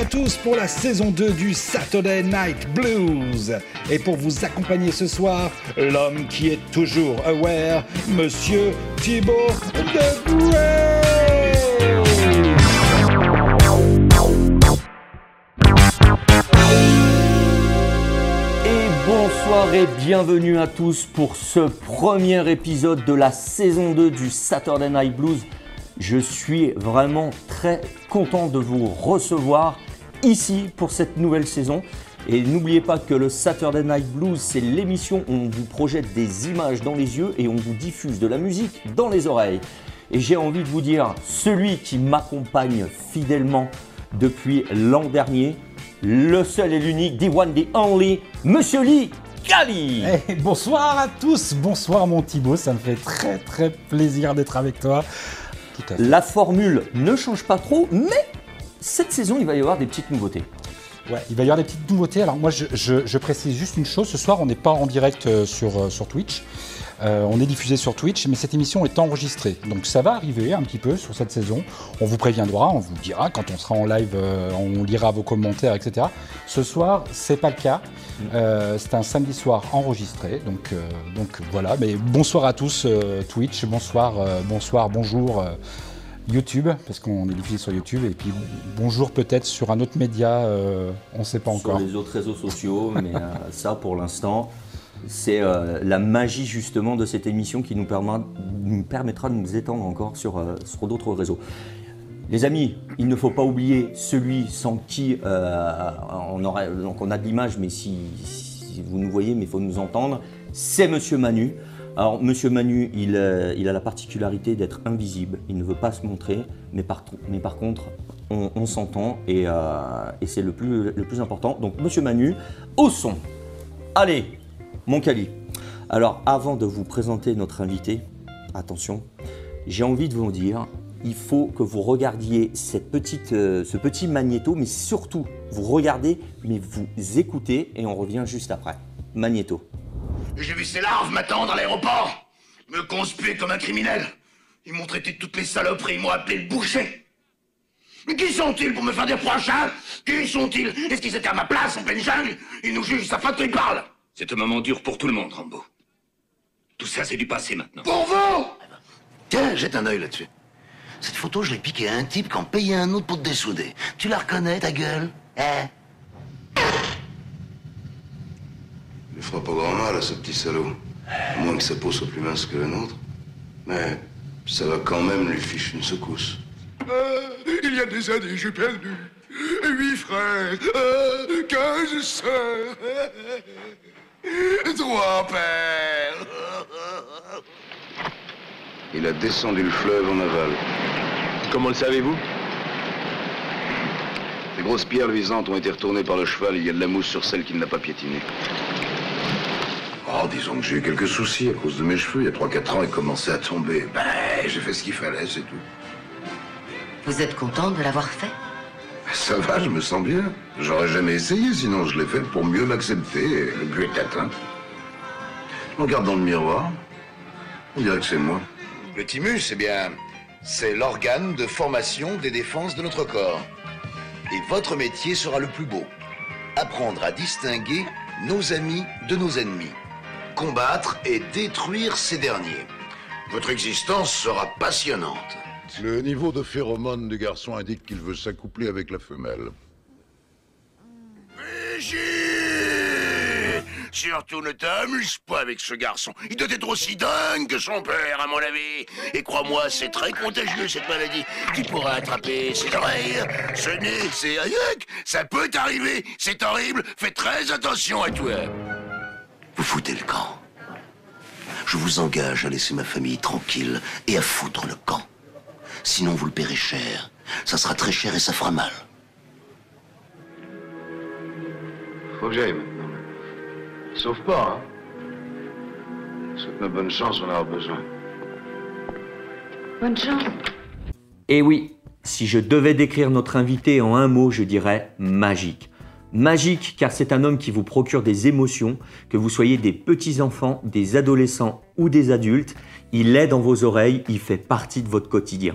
À tous pour la saison 2 du Saturday Night Blues. Et pour vous accompagner ce soir, l'homme qui est toujours aware, Monsieur Thibaut de Et bonsoir et bienvenue à tous pour ce premier épisode de la saison 2 du Saturday Night Blues. Je suis vraiment très content de vous recevoir ici pour cette nouvelle saison. Et n'oubliez pas que le Saturday Night Blues, c'est l'émission où on vous projette des images dans les yeux et on vous diffuse de la musique dans les oreilles. Et j'ai envie de vous dire, celui qui m'accompagne fidèlement depuis l'an dernier, le seul et l'unique, the one, the only, Monsieur Lee Gali. Eh, bonsoir à tous, bonsoir mon Thibaut, ça me fait très très plaisir d'être avec toi. Tout à fait. La formule ne change pas trop, mais cette saison, il va y avoir des petites nouveautés. Ouais, il va y avoir des petites nouveautés. Alors moi, je, précise juste une chose. Ce soir, on n'est pas en direct euh, sur, euh, sur Twitch. Euh, on est diffusé sur Twitch, mais cette émission est enregistrée. Donc ça va arriver un petit peu sur cette saison. On vous préviendra, on vous dira quand on sera en live, on lira vos commentaires, etc. Ce soir, c'est pas le cas. C'est un samedi soir enregistré. Donc, donc voilà. Mais bonsoir à tous Twitch, bonsoir, bonsoir, bonjour. YouTube, parce qu'on est diffusé sur YouTube, et puis bonjour peut-être sur un autre média, euh, on ne sait pas encore. Sur les autres réseaux sociaux, mais euh, ça pour l'instant, c'est euh, la magie justement de cette émission qui nous, permet- nous permettra de nous étendre encore sur, sur d'autres réseaux. Les amis, il ne faut pas oublier celui sans qui on, aurait, donc on a de l'image, mais si, si vous nous voyez, mais il faut nous entendre, c'est Monsieur Manu. Alors Monsieur Manu, il, euh, il a la particularité d'être invisible, il ne veut pas se montrer, mais par, contre, on, s'entend et, euh, c'est le plus, important. Donc Monsieur Manu, au son. Allez, mon Cali. Alors avant de vous présenter notre invité, attention, j'ai envie de vous dire, il faut que vous regardiez euh, ce petit magnéto, mais surtout, vous regardez, mais vous écoutez, et on revient juste après. Magnéto. J'ai vu ces larves m'attendre à l'aéroport, me conspuer comme un criminel. Ils m'ont traité de toutes les saloperies, ils m'ont appelé le boucher. Mais qui sont-ils pour me faire des reproches, hein? Qui sont-ils? Est-ce qu'ils étaient à ma place en pleine jungle? Ils nous jugent, ça fait ils parlent. C'est un moment dur pour tout le monde, Rambo. Tout ça, c'est du passé maintenant. Pour vous Tiens, jette un œil là-dessus. Cette photo, je l'ai piquée à un type qui en payait un autre pour te dessouder. Tu la reconnais, ta gueule? Hein? Il fera pas grand mal à ce petit salaud. À moins que sa peau soit plus mince que la nôtre. Mais ça va quand même lui fiche une secousse. Euh, Il y a des années, j'ai perdu huit frères, euh, quinze sœurs, trois pères. Il a descendu le fleuve en aval. Comment le savez-vous? Les grosses pierres luisantes ont été retournées par le cheval. Il y a de la mousse sur celle qui ne l'a pas piétiné. Oh, disons que j'ai eu quelques soucis à cause de mes cheveux. Il y a 3-4 ans, ils commençaient à tomber. Ben, j'ai fait ce qu'il fallait, c'est tout. Vous êtes content de l'avoir fait? Ça va, je me sens bien. J'aurais jamais essayé, sinon je l'ai fait pour mieux m'accepter. et Le but est atteint. Je me regarde dans le miroir. On dirait que c'est moi. Le thymus, eh bien, c'est l'organe de formation des défenses de notre corps. Et votre métier sera le plus beau. Apprendre à distinguer nos amis de nos ennemis. Combattre et détruire ces derniers. Votre existence sera passionnante. Le niveau de phéromone du garçon indique qu'il veut s'accoupler avec la femelle. Brigitte Surtout ne t'amuse pas avec ce garçon. Il doit être aussi dingue que son père, à mon avis. Et crois-moi, c'est très contagieux, cette maladie. Tu pourras attraper ses oreilles, ce nez, ses aïeux. Ça peut t'arriver. C'est horrible. Fais très attention à toi. Vous foutez le camp. Je vous engage à laisser ma famille tranquille et à foutre le camp. Sinon, vous le paierez cher. Ça sera très cher et ça fera mal. Faut que j'aille maintenant. Sauf pas, hein. Souhaite-moi bonne chance, on en aura besoin. Bonne chance. Et oui, si je devais décrire notre invité en un mot, je dirais magique. Magique car c'est un homme qui vous procure des émotions, que vous soyez des petits-enfants, des adolescents ou des adultes, il est dans vos oreilles, il fait partie de votre quotidien.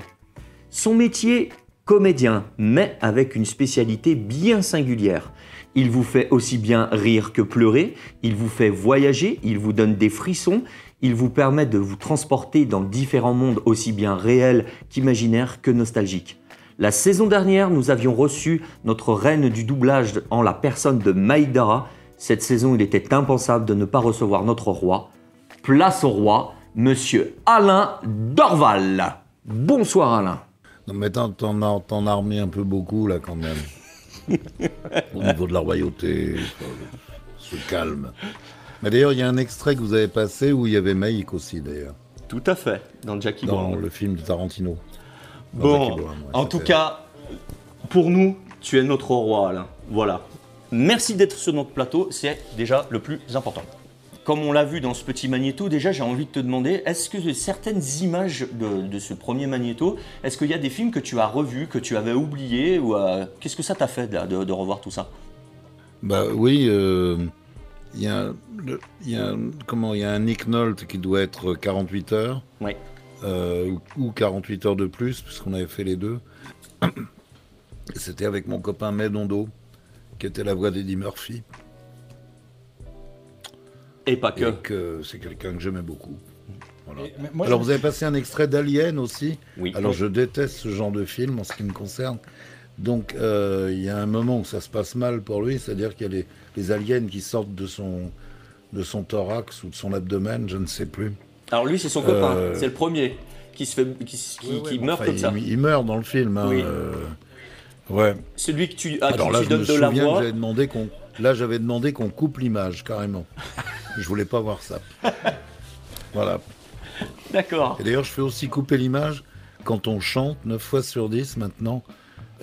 Son métier, Comédien, mais avec une spécialité bien singulière. Il vous fait aussi bien rire que pleurer, il vous fait voyager, il vous donne des frissons, il vous permet de vous transporter dans différents mondes aussi bien réels qu'imaginaires que nostalgiques. La saison dernière, nous avions reçu notre reine du doublage en la personne de Maïdara. Cette saison, il était impensable de ne pas recevoir notre roi. Place au roi, monsieur Alain Dorval. Bonsoir Alain. Non, mais t'en, t'en as, t'en as remis un peu beaucoup, là, quand même. Au niveau de la royauté, ce calme. Mais d'ailleurs, il y a un extrait que vous avez passé où il y avait Maïk aussi, d'ailleurs, Tout à fait, dans Jackie dans Brown. le film de Tarantino. Bon, en tout cas, pour nous, tu es notre roi, Alain. Voilà. Merci d'être sur notre plateau, c'est déjà le plus important. Comme on l'a vu dans ce petit magnéto, déjà j'ai envie de te demander, est-ce que certaines images de, de ce premier magnéto, est-ce qu'il y a des films que tu as revus, que tu avais oubliés, ou euh, qu'est-ce que ça t'a fait là, de, de revoir tout ça? Bah oui, euh, il y a, le- il y a un- comment, il y a un Nick Nolte qui doit être 48 heures. Oui. Euh, ou, ou 48 heures de plus, puisqu'on avait fait les deux. C'était avec mon copain Medondo, qui était la voix d'Eddie Murphy. Et pas que. C'est quelqu'un que j'aimais beaucoup. Voilà. Et- mais moi, Alors je- vous avez passé un extrait d'Alien aussi. Oui. Alors je déteste ce genre de film en ce qui me concerne. Donc euh, il y a un moment où ça se passe mal pour lui, c'est-à-dire qu'il y a les, les aliens qui sortent de son, de son thorax ou de son abdomen, je ne sais plus. Alors lui, c'est son copain, Euh, c'est le premier qui, se fait, qui, qui- qui meurt Enfin, comme il, ça. il meurt dans le film. hein, Oui. euh, ouais. Celui que tu, à Alors qui là, tu je me donnes de la souviens que voix. j'avais demandé qu'on. Là, j'avais demandé qu'on coupe l'image carrément. je voulais pas voir ça. Voilà. D'accord. Et d'ailleurs, je fais aussi couper l'image quand on chante 9 fois sur 10 maintenant.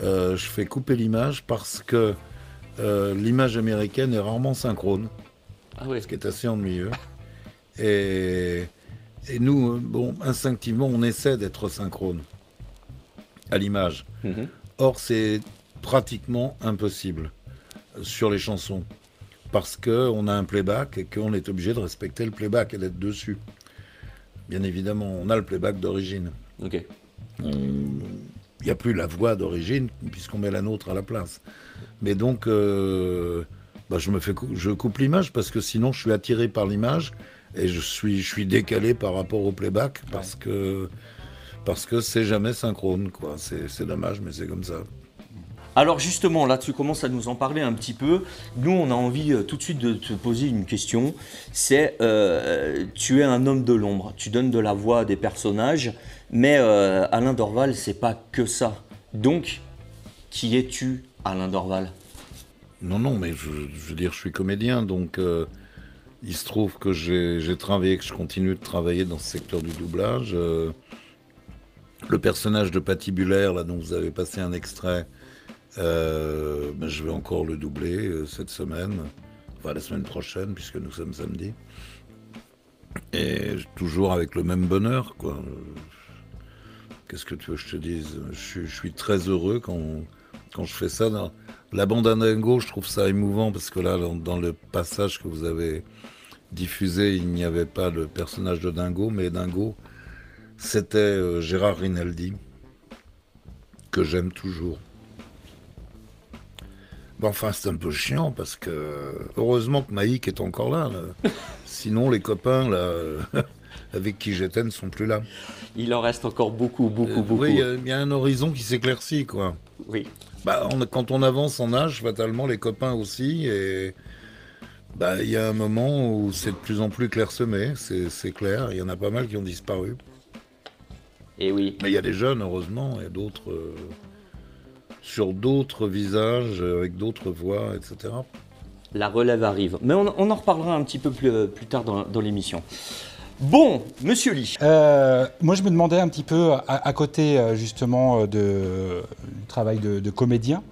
euh, je fais couper l'image parce que euh, l'image américaine est rarement synchrone, Ah ouais. ce qui est assez ennuyeux. Et, et nous, euh, bon, instinctivement, on essaie d'être synchrone à l'image. Mhm. Or, c'est pratiquement impossible euh, sur les chansons parce qu'on a un playback et qu'on est obligé de respecter le playback et d'être dessus. Bien évidemment, on a le playback d'origine. Ok. Il n'y a plus la voix d'origine puisqu'on met la nôtre à la place. Mais donc, euh, bah, je me fais, cou- je coupe l'image parce que sinon, je suis attiré par l'image et je suis, je suis décalé par rapport au playback parce que parce que c'est jamais synchrone. quoi. C'est c'est dommage, mais c'est comme ça. Alors justement, là tu commences à nous en parler un petit peu. Nous, on a envie euh, tout de suite de te poser une question. C'est, euh, tu es un homme de l'ombre, tu donnes de la voix à des personnages, mais euh, Alain Dorval, c'est pas que ça. Donc, qui es-tu, Alain Dorval? Non, non, mais je, je veux dire, je suis comédien, donc il se trouve que j'ai travaillé, que je continue de travailler dans ce secteur du doublage. euh, le personnage de Patibulaire, là, dont vous avez passé un extrait, euh, ben, je vais encore le doubler euh, cette semaine, enfin la semaine prochaine, puisque nous sommes samedi. Et toujours avec le même bonheur, quoi. Qu'est-ce que tu veux que je te dise? Je, suis- très heureux quand, quand je fais ça. La bande à Dingo, je trouve ça émouvant parce que là, dans le passage que vous avez diffusé, il n'y avait pas le personnage de Dingo, mais Dingo, c'était euh, Gérard Rinaldi, que j'aime toujours. Bon, enfin, c'est un peu chiant parce que heureusement que Maïk est encore là. là. Sinon, les copains là, avec qui j'étais ne sont plus là. Il en reste encore beaucoup, beaucoup, Euh, beaucoup. Oui, il y a- il y, a un horizon qui s'éclaircit, quoi. Oui. Bah, on- quand on avance en âge, fatalement, les copains aussi, et bah, il y a un moment où c'est de plus en plus clairsemé, c'est clair. Il y en a pas mal qui ont disparu. Et oui. Mais il y a des jeunes, heureusement, et d'autres euh, sur d'autres visages, avec d'autres voix, etc. La relève arrive. Mais on, on en reparlera un petit peu plus, euh, plus tard dans, dans l'émission. Bon, monsieur Lee. Euh, moi, je me demandais un petit peu, à, à côté justement de, du travail de, de comédien,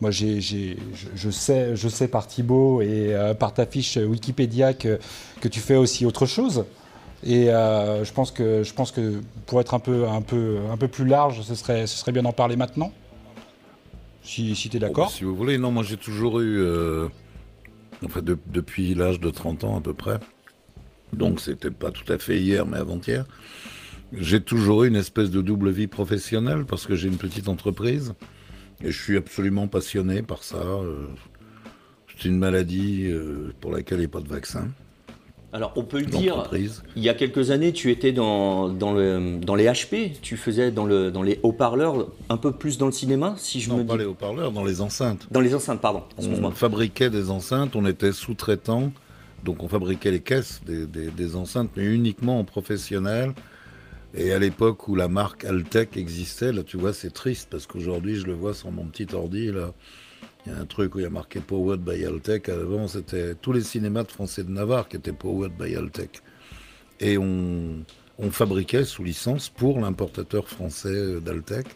moi, je, sais, par Thibaut et euh, par ta fiche Wikipédia que, tu fais aussi autre chose. Et euh, je, pense que, pour être un peu, plus large, ce serait, bien d'en parler maintenant. Si, tu es d'accord. si vous voulez, non, moi j'ai toujours eu, euh, depuis l'âge de 30 ans à peu près, donc c'était pas tout à fait hier mais avant-hier, j'ai toujours eu une espèce de double vie professionnelle parce que j'ai une petite entreprise et je suis absolument passionné par ça. Euh, c'est une maladie euh, pour laquelle il n'y a pas de vaccin. Alors, on peut le dire, il y a quelques années, tu étais dans, dans, le, dans les HP, tu faisais dans, le, dans les haut-parleurs, un peu plus dans le cinéma, si je non, me pas les haut-parleurs, dans les enceintes. Dans les enceintes, pardon. On fabriquait des enceintes, on était sous-traitant, donc on fabriquait les caisses des, des, enceintes, mais uniquement en professionnel. Et à l'époque où la marque Altec existait, là, tu vois, c'est triste parce qu'aujourd'hui, je le vois sur mon petit ordi, là. Il y a un truc où il y a marqué Powered by Altec. Avant, c'était tous les cinémas de français de Navarre qui étaient Powered by Altec. Et on, on fabriquait sous licence pour l'importateur français d'Altec.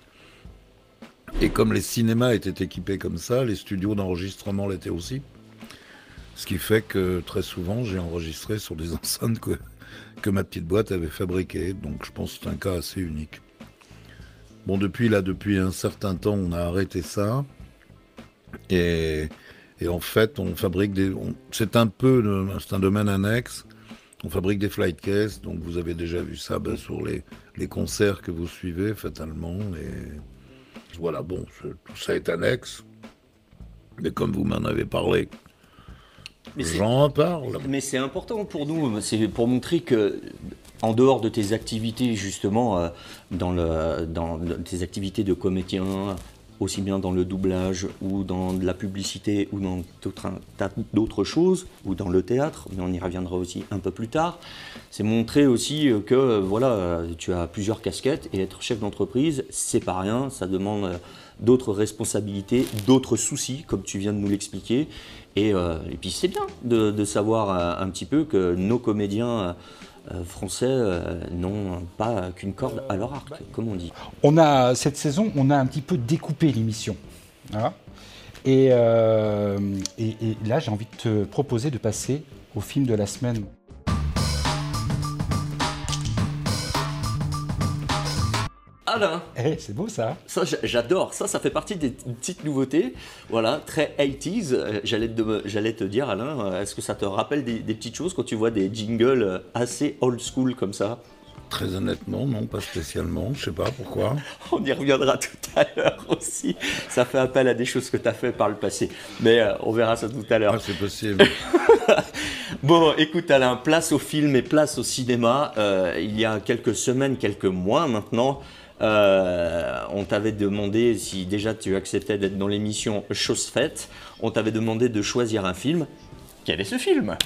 Et comme les cinémas étaient équipés comme ça, les studios d'enregistrement l'étaient aussi. Ce qui fait que très souvent, j'ai enregistré sur des enceintes que ma petite boîte avait fabriquées. Donc je pense que c'est un cas assez unique. Bon, depuis là, depuis un certain temps, on a arrêté ça. Et, en fait, on fabrique des. C'est un peu. C'est un domaine annexe. On fabrique des flight cases, donc vous avez déjà vu ça ben, sur les, les, concerts que vous suivez fatalement. Et voilà, bon, tout ça est annexe. Mais comme vous m'en avez parlé, j'en parle. Mais c'est important pour nous, c'est pour montrer que en dehors de tes activités justement euh, dans, le, dans tes activités de comédien, aussi bien dans le doublage ou dans la publicité ou dans d'autres choses, ou dans le théâtre, mais on y reviendra aussi un peu plus tard. C'est montrer aussi que voilà, tu as plusieurs casquettes et être chef d'entreprise, c'est pas rien, ça demande d'autres responsabilités, d'autres soucis, comme tu viens de nous l'expliquer. Et, euh, et, puis c'est bien de, savoir euh, un petit peu que nos comédiens euh, français n'ont pas qu'une corde à leur arc, comme on dit. On a, cette saison, on a un petit peu découpé l'émission. Hein. Et, là, j'ai envie de te proposer de passer au film de la semaine. Alain. Eh, c'est beau ça. Ça, j'adore. Ça, ça fait partie des petites nouveautés. Voilà, très 80s. Euh, j'allais te, j'allais te dire, Alain, euh, est-ce que ça te rappelle des, petites choses quand tu vois des jingles euh, assez old school comme ça? Très honnêtement, non, pas spécialement. Je sais pas pourquoi. On y reviendra tout à l'heure aussi. Ça fait appel à des choses que tu as fait par le passé. Mais on verra ça tout à l'heure. Ah, c'est possible. bon, écoute, Alain, place au film et place au cinéma. il y a quelques semaines, quelques mois maintenant, euh, on t'avait demandé si déjà tu acceptais d'être dans l'émission Chose faite. On t'avait demandé de choisir un film. Quel est ce film?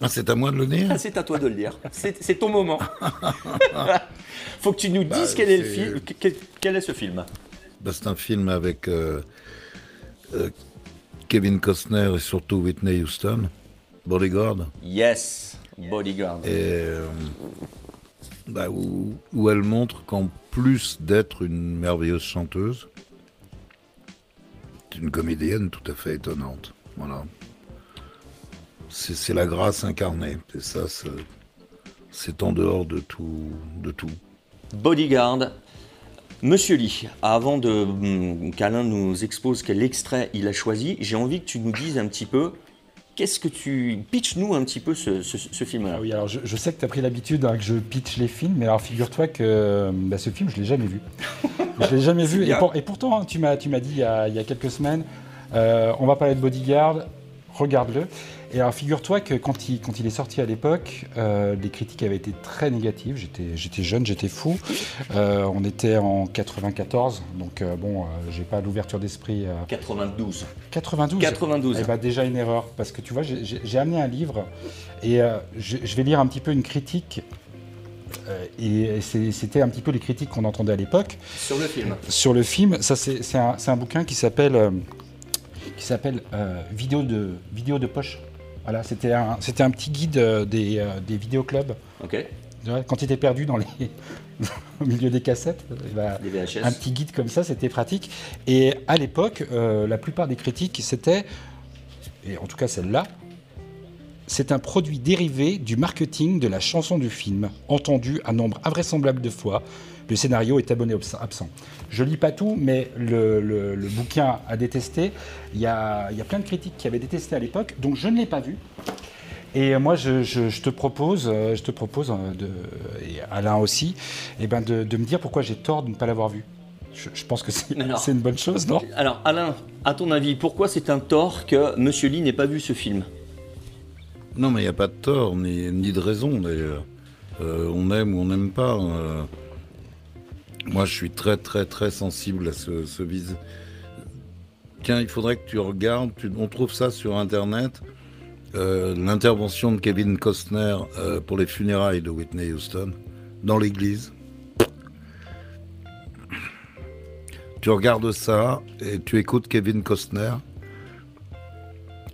Ah, C'est à moi de le dire ah, C'est à toi de le dire. C'est ton moment. Faut que tu nous bah, dises quel est... le film. Quel, est ce film? Bah, C'est un film avec euh, euh, Kevin Costner et surtout Whitney Houston. Bodyguard. Yes, Bodyguard. Et bah, où, elle montre qu'en plus d'être une merveilleuse chanteuse, c'est une comédienne tout à fait étonnante. Voilà. C'est la grâce incarnée. Et ça, c'est en dehors de tout, de tout. Bodyguard. Monsieur Lee, avant de hum, qu'Alain nous expose quel extrait il a choisi, j'ai envie que tu nous dises un petit peu Qu'est-ce que tu pitch-nous un petit peu ce, film-là ah Oui, alors je, sais que tu as pris l'habitude hein, que je pitch les films, mais alors figure-toi que bah, ce film, je ne l'ai jamais vu. je l'ai jamais vu. Et, pourtant, hein, tu m'as dit il y, a, quelques semaines, euh, on va parler de Bodyguard, regarde-le. Et alors, figure-toi que quand il, quand il est sorti à l'époque, euh, les critiques avaient été très négatives. J'étais jeune, j'étais fou. Euh, on était en 94, donc euh, bon, j'ai pas l'ouverture d'esprit. 92. 92 92. Eh ben, déjà une erreur, parce que tu vois, j'ai amené un livre et je, je, vais lire un petit peu une critique. et c'était un petit peu les critiques qu'on entendait à l'époque. Sur le film Sur le film, ça c'est un, un, bouquin qui s'appelle qui s'appelle vidéo, de, vidéo de poche. Voilà, c'était un, c'était un petit guide euh, des, euh, des vidéoclubs. Ok. Quand tu étais perdu dans les, au milieu des cassettes, eh ben, un petit guide comme ça, c'était pratique. Et à l'époque, euh, la plupart des critiques, c'était, et en tout cas celle-là, c'est un produit dérivé du marketing de la chanson du film, entendu un nombre invraisemblable de fois. Le scénario est abonné absent. Je lis pas tout, mais le, bouquin a détesté. Il y a, il y a plein de critiques qui avaient détesté à l'époque, donc je ne l'ai pas vu. Et moi, je, je- je te propose, euh, je te propose euh, de, et Alain aussi, eh ben de, de me dire pourquoi j'ai tort de ne pas l'avoir vu. Je, je pense que c'est Alors. c'est une bonne chose, non? Alors, Alain, à ton avis, pourquoi c'est un tort que Monsieur Lee n'ait pas vu ce film? Non, mais il n'y a pas de tort, ni, ni de raison d'ailleurs. Euh, on aime ou on n'aime pas. euh. Moi, je suis très, très, très sensible à ce, ce vis. Tiens, il faudrait que tu regardes, on trouve ça sur Internet, euh, l'intervention de Kevin Costner euh, pour les funérailles de Whitney Houston dans l'église. Tu regardes ça et tu écoutes Kevin Costner.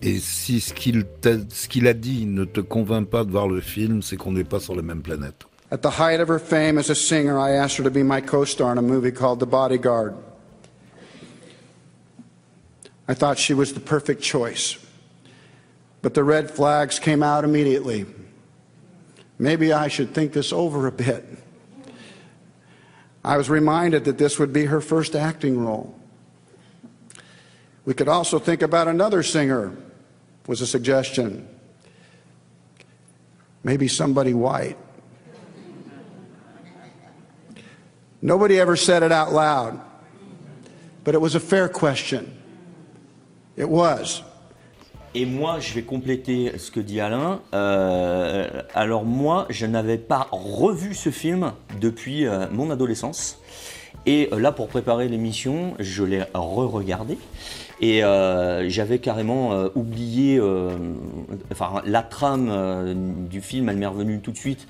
Et si ce qu'il t'a- ce qu'il a dit ne te convainc pas de voir le film, c'est qu'on n'est pas sur la même planète. At the height of her fame as a singer, I asked her to be my co star in a movie called The Bodyguard. I thought she was the perfect choice. But the red flags came out immediately. Maybe I should think this over a bit. I was reminded that this would be her first acting role. We could also think about another singer, was a suggestion. Maybe somebody white. Nobody ever said it out loud, but it was a fair question. It was. Et moi, je vais compléter ce que dit Alain. Euh, alors moi, je n'avais pas revu ce film depuis euh, mon adolescence. Et euh, là, pour préparer l'émission, je l'ai re-regardé. Et euh, j'avais carrément euh, oublié, euh, enfin, la trame du film, elle m'est revenue tout de suite.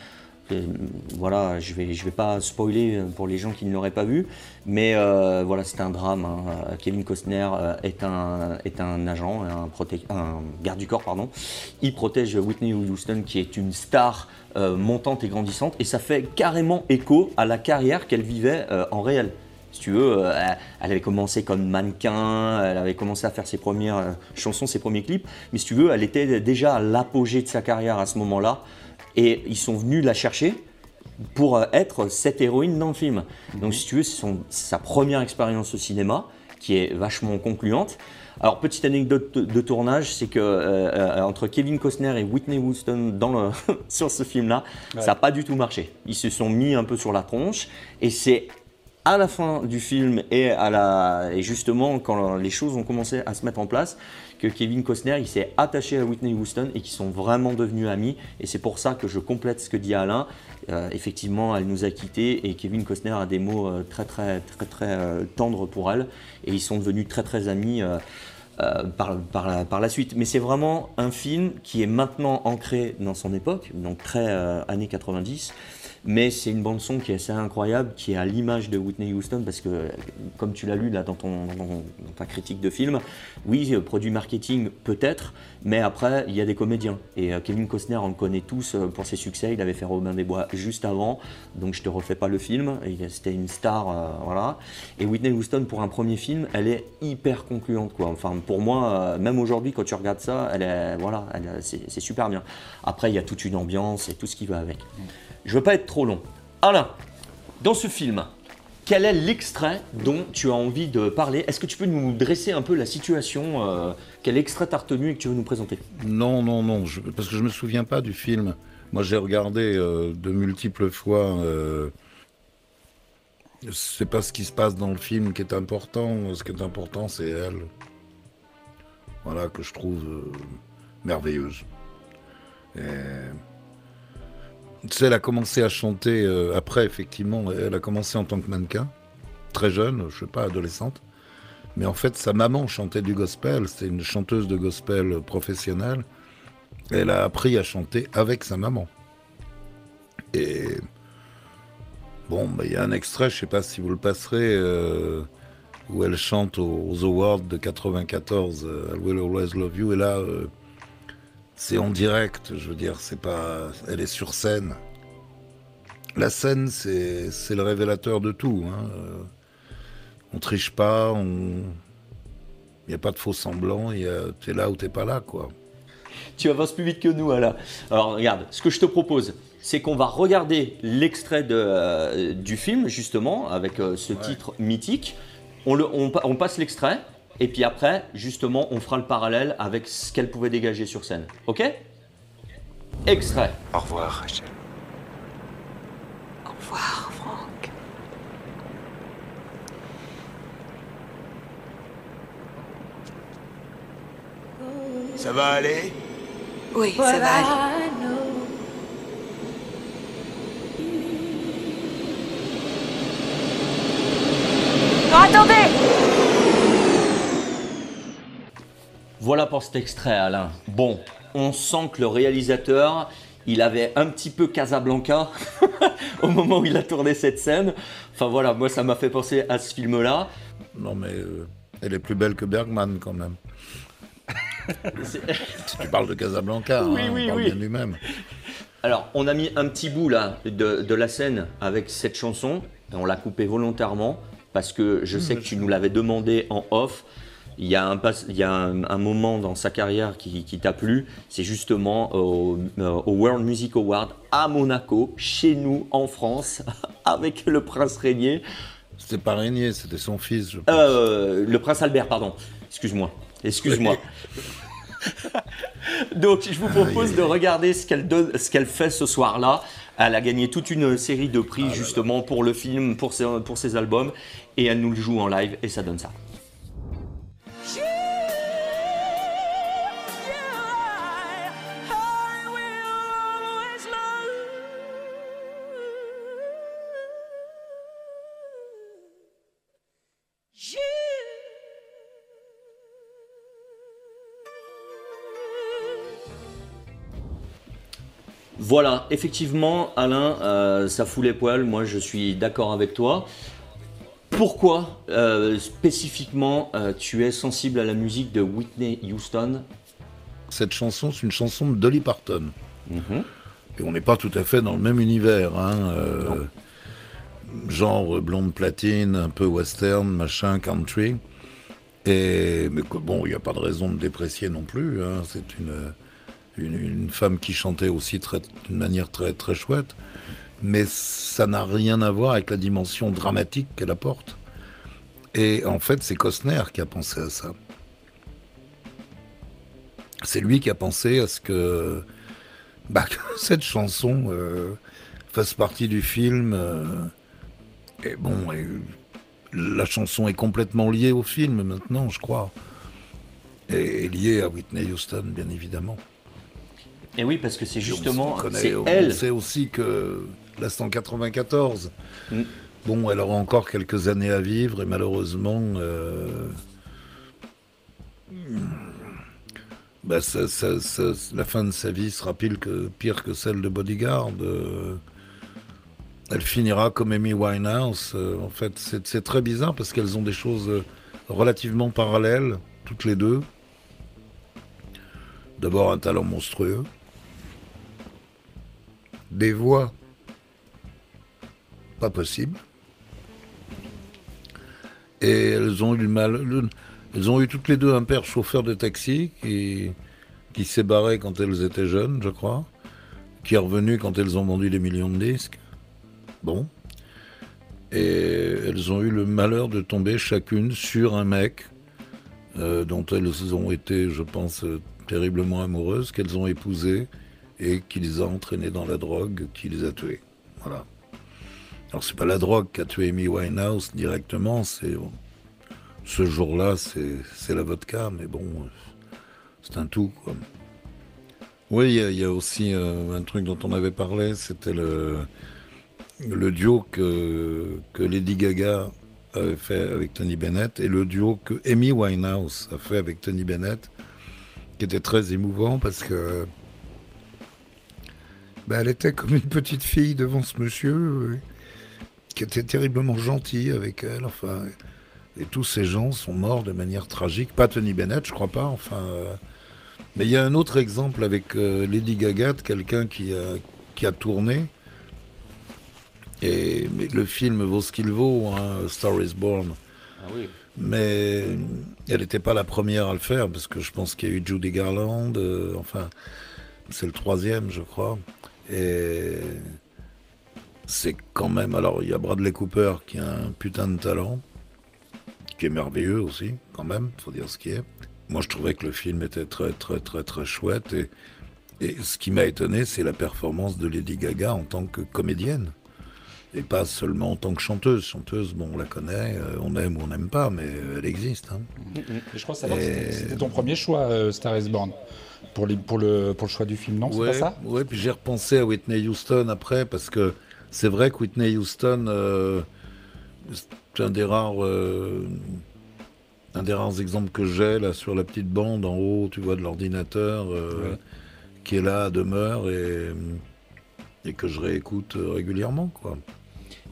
Voilà, je vais, je vais pas spoiler pour les gens qui ne l'auraient pas vu, mais euh, voilà, c'est un drame. hein. Kevin Costner euh, est un, est un agent, un, garde du corps, pardon. Il protège Whitney Houston, qui est une star euh, montante et grandissante, et ça fait carrément écho à la carrière qu'elle vivait en réel. Si tu veux, elle avait commencé comme mannequin, elle avait commencé à faire ses premières chansons, ses premiers clips, mais si tu veux, elle était déjà à l'apogée de sa carrière à ce moment-là, et ils sont venus la chercher pour euh, être cette héroïne dans le film. Donc si tu veux, c'est sa première expérience au cinéma, qui est vachement concluante. Alors petite anecdote de, tournage, c'est que euh, euh, entre Kevin Costner et Whitney Houston dans le, sur ce film-là, ça n'a pas du tout marché. Ils se sont mis un peu sur la tronche, et c'est à la fin du film et, à la, et justement quand les choses ont commencé à se mettre en place que Kevin Costner il s'est attaché à Whitney Houston et qu'ils sont vraiment devenus amis et c'est pour ça que je complète ce que dit Alain Euh, effectivement elle nous a quittés et Kevin Costner a des mots euh, très très très très euh, tendres pour elle et ils sont devenus très très amis par, la, par la suite. Mais c'est vraiment un film qui est maintenant ancré dans son époque, donc très années 90. Mais c'est une bande son qui est assez incroyable, qui est à l'image de Whitney Houston, parce que, comme tu l'as lu là dans, ton, dans, ta critique de film, oui, euh, produit marketing peut-être, mais après, il y a des comédiens. Et euh, Kevin Costner, on le connaît tous euh, pour ses succès, il avait fait Robin des Bois juste avant, donc je te refais pas le film, c'était une star, voilà. Et Whitney Houston, pour un premier film, elle est hyper concluante, quoi. Enfin, pour moi, même aujourd'hui, quand tu regardes ça, elle est, voilà, c'est super bien. Après, il y a toute une ambiance et tout ce qui va avec. Je veux pas être trop long. Alain, dans ce film, quel est l'extrait dont tu as envie de parler? Est-ce que tu peux nous dresser un peu la situation euh, Quel extrait t'as retenu et que tu veux nous présenter? Non, non, non, parce que je me souviens pas du film. Moi, j'ai regardé euh, de multiples fois. Euh, c'est pas ce qui se passe dans le film qui est important. Ce qui est important, c'est elle. Voilà que je trouve euh, merveilleuse. Elle a commencé à chanter euh, après, effectivement. Elle a commencé en tant que mannequin, très jeune, je sais pas, adolescente. Mais en fait, sa maman chantait du gospel. C'était une chanteuse de gospel professionnelle. Elle a appris à chanter avec sa maman. Et bon, bah, il y a un extrait, je sais pas si vous le passerez, euh, où elle chante aux, Awards de 94, euh, I Will Always Love You. Et là, euh, c'est en direct, je veux dire, c'est pas, elle est sur scène. La scène, c'est c'est le révélateur de tout. Hein. Euh, On triche pas, on, il n'y a pas de faux semblants, il y a- t'es là ou t'es pas là, quoi. Tu avances plus vite que nous, Alain. Alors, regarde, ce que je te propose, c'est qu'on va regarder l'extrait de, euh, du film, justement, avec euh, ce titre mythique. On, le, on passe l'extrait, et puis après, justement, on fera le parallèle avec ce qu'elle pouvait dégager sur scène. Ok? Extrait. Au revoir, Rachel. Au revoir, Franck. Ça va aller? Oui, ça va aller. Attendez Voilà pour cet extrait, Alain. Bon, on sent que le réalisateur, il avait un petit peu Casablanca au moment où il a tourné cette scène. Enfin voilà, moi ça m'a fait penser à ce film-là. Non mais euh, elle est plus belle que Bergman quand même. si tu parles de Casablanca, Oui, hein, oui, on parle oui. bien lui-même. Alors, on a mis un petit bout là de, de la scène avec cette chanson. Et on l'a coupé volontairement parce que je sais que tu nous l'avais demandé en off. Il y a un, pas- il y a un, un moment dans sa carrière qui, qui t'a plu. C'est justement au, euh, au World Music Award à Monaco, chez nous en France, avec le prince régnier. C'était pas Régnier, c'était son fils. Je pense. Euh, le prince Albert, pardon. Excuse-moi. Excuse-moi. Donc, je vous propose de regarder ce qu'elle donne, ce qu'elle fait ce soir-là. Elle a gagné toute une série de prix justement pour le film, pour ses, pour ses albums, et elle nous le joue en live, et ça donne ça. Voilà, effectivement, Alain, euh, ça fout les poils. Moi, je suis d'accord avec toi. Pourquoi euh, spécifiquement euh, tu es sensible à la musique de Whitney Houston? Cette chanson, c'est une chanson de Dolly Parton. Et on n'est pas tout à fait dans le même univers. hein, genre blonde platine, un peu western, machin, country. Et, mais que, bon, il n'y a pas de raison de déprécier non plus. hein, C'est une, une, femme qui chantait aussi d'une manière très, très chouette. Mais ça n'a rien à voir avec la dimension dramatique qu'elle apporte. Et en fait, c'est Costner qui a pensé à ça. C'est lui qui a pensé à ce que, bah, cette chanson euh, fasse partie du film. euh, et bon, la chanson est complètement liée au film maintenant, je crois. Et liée à Whitney Houston, bien évidemment. Et oui, parce que c'est justement, On c'est on elle. sait aussi que là, c'est en 94. Mm. Bon, elle aura encore quelques années à vivre et malheureusement, euh, bah, ça- ça- ça- la fin de sa vie sera pire que, pire que celle de Bodyguard. euh. elle finira comme Amy Winehouse. euh, en fait, c'est très bizarre parce qu'elles ont des choses relativement parallèles, toutes les deux. D'abord, un talent monstrueux. Des voix pas possibles. Et elles ont eu mal. le- elles ont eu toutes les deux un père chauffeur de taxi qui, qui s'est barré quand elles étaient jeunes, je crois, qui est revenu quand elles ont vendu des millions de disques. Bon. Et elles ont eu le malheur de tomber chacune sur un mec euh, dont elles ont été, je pense, euh, terriblement amoureuses, qu'elles ont épousé et qui les a entraînées dans la drogue, qui les a tuées. Voilà. Alors c'est pas la drogue qui a tué Amy Winehouse directement, c'est ce jour-là, c'est la vodka, mais bon, c'est un tout. Oui, il y a- aussi euh, un truc dont on avait parlé, c'était le, le duo que, que Lady Gaga avait fait avec Tony Bennett et le duo que Amy Winehouse a fait avec Tony Bennett, qui était très émouvant parce que ben, elle était comme une petite fille devant ce monsieur qui était terriblement gentil avec elle. Enfin, et tous ces gens sont morts de manière tragique. Pas Tony Bennett, je crois pas. Enfin, euh, mais il y a un autre exemple avec euh, Lady Gaga, quelqu'un qui a, qui a tourné. Et mais le film vaut ce qu'il vaut, hein, Star is Born. Ah oui. Mais elle n'était pas la première à le faire, parce que je pense qu'il y a eu Judy Garland, euh, enfin, c'est le troisième, je crois. Et c'est quand même. Alors, il y a Bradley Cooper qui a un putain de talent, qui est merveilleux aussi, quand même, faut dire ce qui est. Moi, je trouvais que le film était très, très, très, très chouette. Et Et ce qui m'a étonné, c'est la performance de Lady Gaga en tant que comédienne. Et pas seulement en tant que chanteuse. Chanteuse, bon, on la connaît, euh, on aime ou on n'aime pas, mais elle existe. hein. Et je crois savoir que c'était- c'était ton premier choix, euh, Star is Born, pour, les- pour, le, pour le choix du film, non C'est pas ça Ouais, puis j'ai repensé à Whitney Houston après, parce que c'est vrai que Whitney Houston, euh, c'est un des rares. euh, un des rares exemples que j'ai là sur la petite bande en haut, tu vois, de l'ordinateur, euh, Ouais. qui est là, demeure et, et que je réécoute régulièrement, quoi.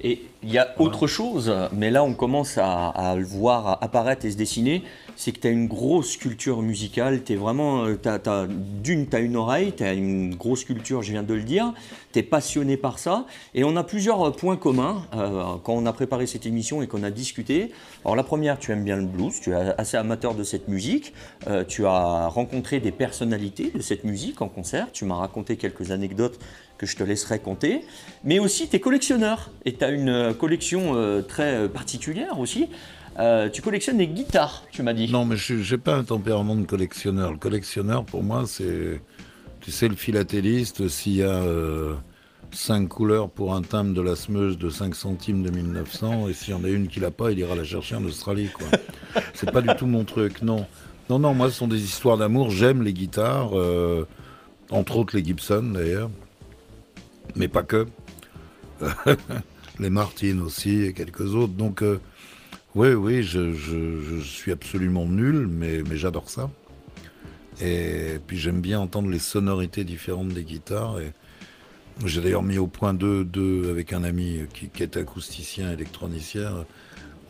Et il y a autre chose, mais là on commence à, à le voir apparaître et se dessiner, c'est que tu as une grosse culture musicale, tu es vraiment, euh, d'une, tu as une oreille, tu as une grosse culture, je viens de le dire, tu es passionné par ça, et on a plusieurs euh, points communs euh, quand on a préparé cette émission et qu'on a discuté. Alors la première, tu aimes bien le blues, tu es assez amateur de cette musique, tu as rencontré des personnalités de cette musique en concert, tu m'as raconté quelques anecdotes que je te laisserai compter, mais aussi tu es collectionneur, et tu as une collection très particulière aussi. Euh, tu collectionnes les guitares, tu m'as dit. Non, mais je n'ai pas un tempérament de collectionneur. Le collectionneur, pour moi, c'est. Tu sais, le philatéliste, s'il y a euh, cinq couleurs pour un timbre de la Smeuse de 5 centimes de 1900, et s'il y en a une qui l'a pas, il ira la chercher en Australie, quoi. c'est pas du tout mon truc, non. Non, non, moi, ce sont des histoires d'amour. J'aime les guitares, euh, entre autres les Gibson, d'ailleurs. Mais pas que. les Martin aussi, et quelques autres. Donc. euh, oui, oui, je, suis absolument nul, mais, j'adore ça. Et puis j'aime bien entendre les sonorités différentes des guitares. J'ai d'ailleurs mis au point deux, deux avec un ami qui, est acousticien, électronicien.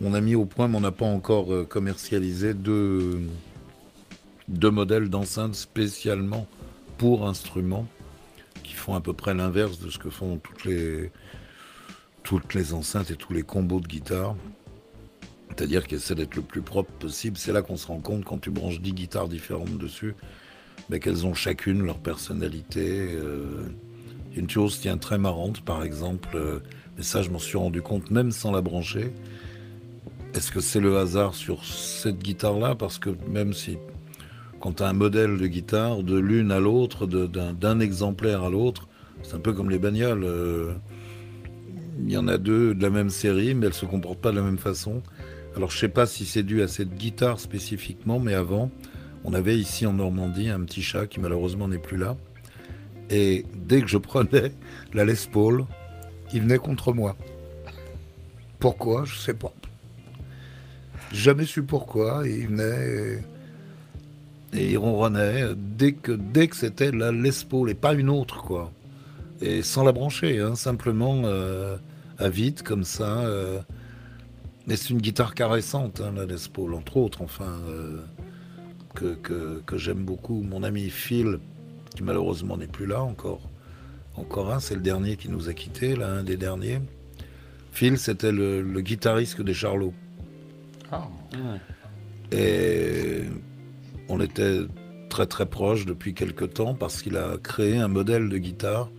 On a mis au point, mais on n'a pas encore euh, commercialisé deux, deux modèles d'enceintes spécialement pour instruments qui font à peu près l'inverse de ce que font toutes les, toutes les enceintes et tous les combos de guitare. C'est-à-dire qu'ils essaient d'être le plus propre possible. C'est là qu'on se rend compte quand tu branches 10 guitares différentes dessus, mais qu'elles ont chacune leur personnalité. euh. Une chose tient très marrante, par exemple, euh, mais ça je m'en suis rendu compte même sans la brancher. Est-ce que c'est le hasard sur cette guitare-là? Parce que même si quand tu as un modèle de guitare, de l'une à l'autre, d'un exemplaire à l'autre, c'est un peu comme les bagnoles. euh, il y en a deux de la même série, mais elles se comportent pas de la même façon. Alors je sais pas si c'est dû à cette guitare spécifiquement, mais avant, on avait ici en Normandie un petit chat qui malheureusement n'est plus là. Et dès que je prenais la Les Paul, il venait contre moi. Pourquoi? Je sais pas. Jamais su pourquoi. Il venait et, et il ronronnait dès que, dès que c'était la Les Paul et pas une autre, quoi. Et sans la brancher, hein, simplement euh, à vide comme ça. euh. Mais c'est une guitare caressante, hein, la Les Paul, entre autres, enfin, euh, que, que- que j'aime beaucoup. Mon ami Phil, qui malheureusement n'est plus là encore, encore un, c'est le dernier qui nous a quittés, là, un des derniers. Phil, c'était le, le guitariste des Charlots. Ah. Et on était très très proches depuis quelque temps parce qu'il a créé un modèle de guitare.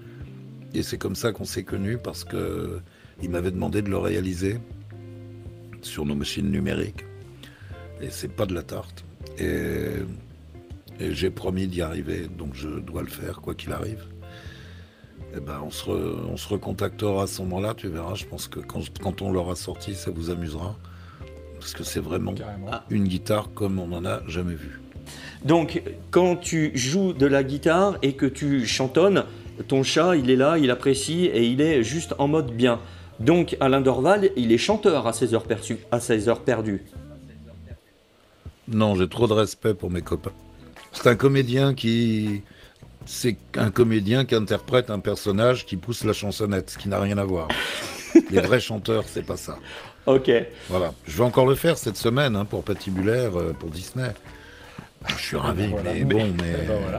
Et c'est comme ça qu'on s'est connus parce que il m'avait demandé de le réaliser sur nos machines numériques. Et c'est pas de la tarte. Et, et j'ai promis d'y arriver, donc je dois le faire quoi qu'il arrive. Et ben on se, re- on se recontactera à ce moment-là, tu verras. Je pense que quand, quand on l'aura sorti, ça vous amusera. Parce que c'est vraiment une guitare comme on n'en a jamais vu. Donc, quand tu joues de la guitare et que tu chantonnes, ton chat, il est là, il apprécie et il est juste en mode bien. Donc, Alain Dorval, il est chanteur à ses heures, perçues- à ses heures perdues. Non, j'ai trop de respect pour mes copains. C'est un comédien qui. C'est un comédien qui interprète un personnage qui pousse la chansonnette, ce qui n'a rien à voir. Les vrais chanteurs, c'est pas ça. Ok. Voilà. Je vais encore le faire cette semaine hein, pour Patibulaire, euh, pour Disney. Je suis ravi, mais bon, mais.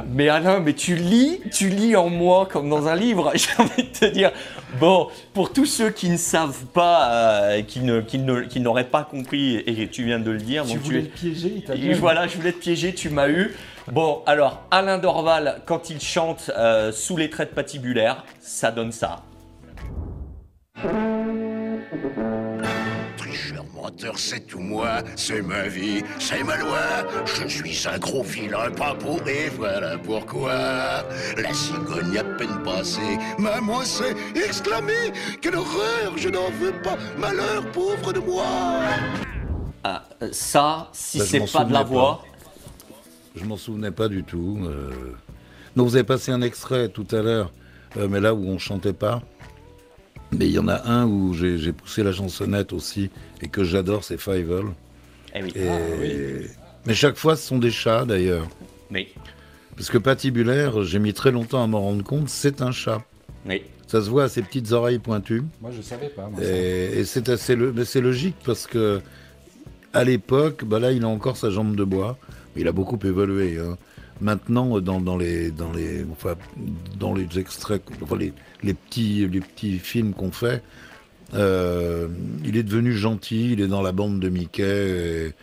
Mais Alain, mais tu lis, tu lis en moi comme dans un livre. J'ai envie de te dire. Bon, pour tous ceux qui ne savent pas, euh, qui ne, qui ne- qui n'auraient pas compris, et tu viens de le dire. Tu donc voulais es- le piéger, il t'a Et voilà, je voulais te piéger, tu m'as eu. Bon, alors Alain Dorval, quand il chante euh, sous les traits patibulaires, ça donne ça. Menteur, c'est tout moi, c'est ma vie, c'est ma loi. Je suis un gros vilain, pas pourri, voilà pourquoi. La cigogne à peine passée m'a moissé, exclamé Quelle horreur, je n'en veux pas, malheur, pauvre de moi. Ah, euh, ça, si Bah, je c'est m'en pas de la souvenais voix, Je m'en souvenais pas du tout. euh. Non, vous avez passé un extrait tout à l'heure, euh, mais là où on chantait pas. Mais il y en a un où j'ai poussé la chansonnette aussi et que j'adore, c'est Fievel. Eh oui. Et- Ah, Mais chaque fois, ce sont des chats d'ailleurs. Oui. Parce que patibulaire, j'ai mis très longtemps à m'en rendre compte, c'est un chat. Oui. Ça se voit à ses petites oreilles pointues. Moi, je savais pas. moi. Et, et c'est assez le- mais c'est logique parce que à l'époque, bah là, il a encore sa jambe de bois. Il a beaucoup évolué. hein. Maintenant, dans, dans les dans les enfin, dans les extraits, enfin, les, les petits les petits films qu'on fait, euh, il est devenu gentil. Il est dans la bande de Mickey.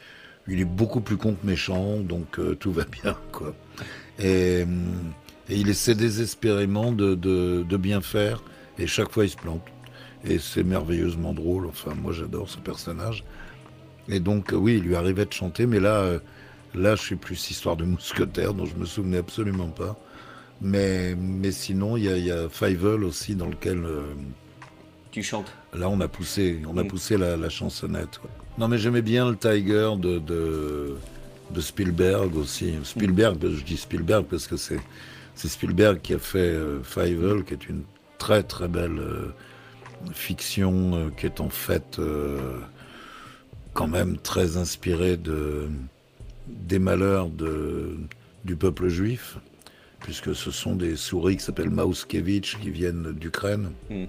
il est beaucoup plus con que méchant, donc euh, tout va bien, quoi. Et, et il essaie désespérément de, bien faire, et chaque fois il se plante. Et c'est merveilleusement drôle. Enfin, moi j'adore ce personnage. Et donc, euh, oui, il lui arrivait de chanter, mais là, euh, là, je suis plus histoire de mousquetaire, dont je me souvenais absolument pas. Mais, mais sinon, il y a, y a aussi, dans lequel euh, tu chantes? Là, on a poussé, on a Mm. poussé la, la chansonnette. ouais. Non, mais j'aimais bien le Tiger de, de, de Spielberg aussi. Spielberg, je dis Spielberg parce que c'est c'est Spielberg qui a fait euh, Fievel, qui est une très très belle euh, fiction, euh, qui est en fait euh, quand même très inspirée de, des malheurs de, du peuple juif, puisque ce sont des souris qui s'appellent Mauskevich, qui viennent d'Ukraine Mm.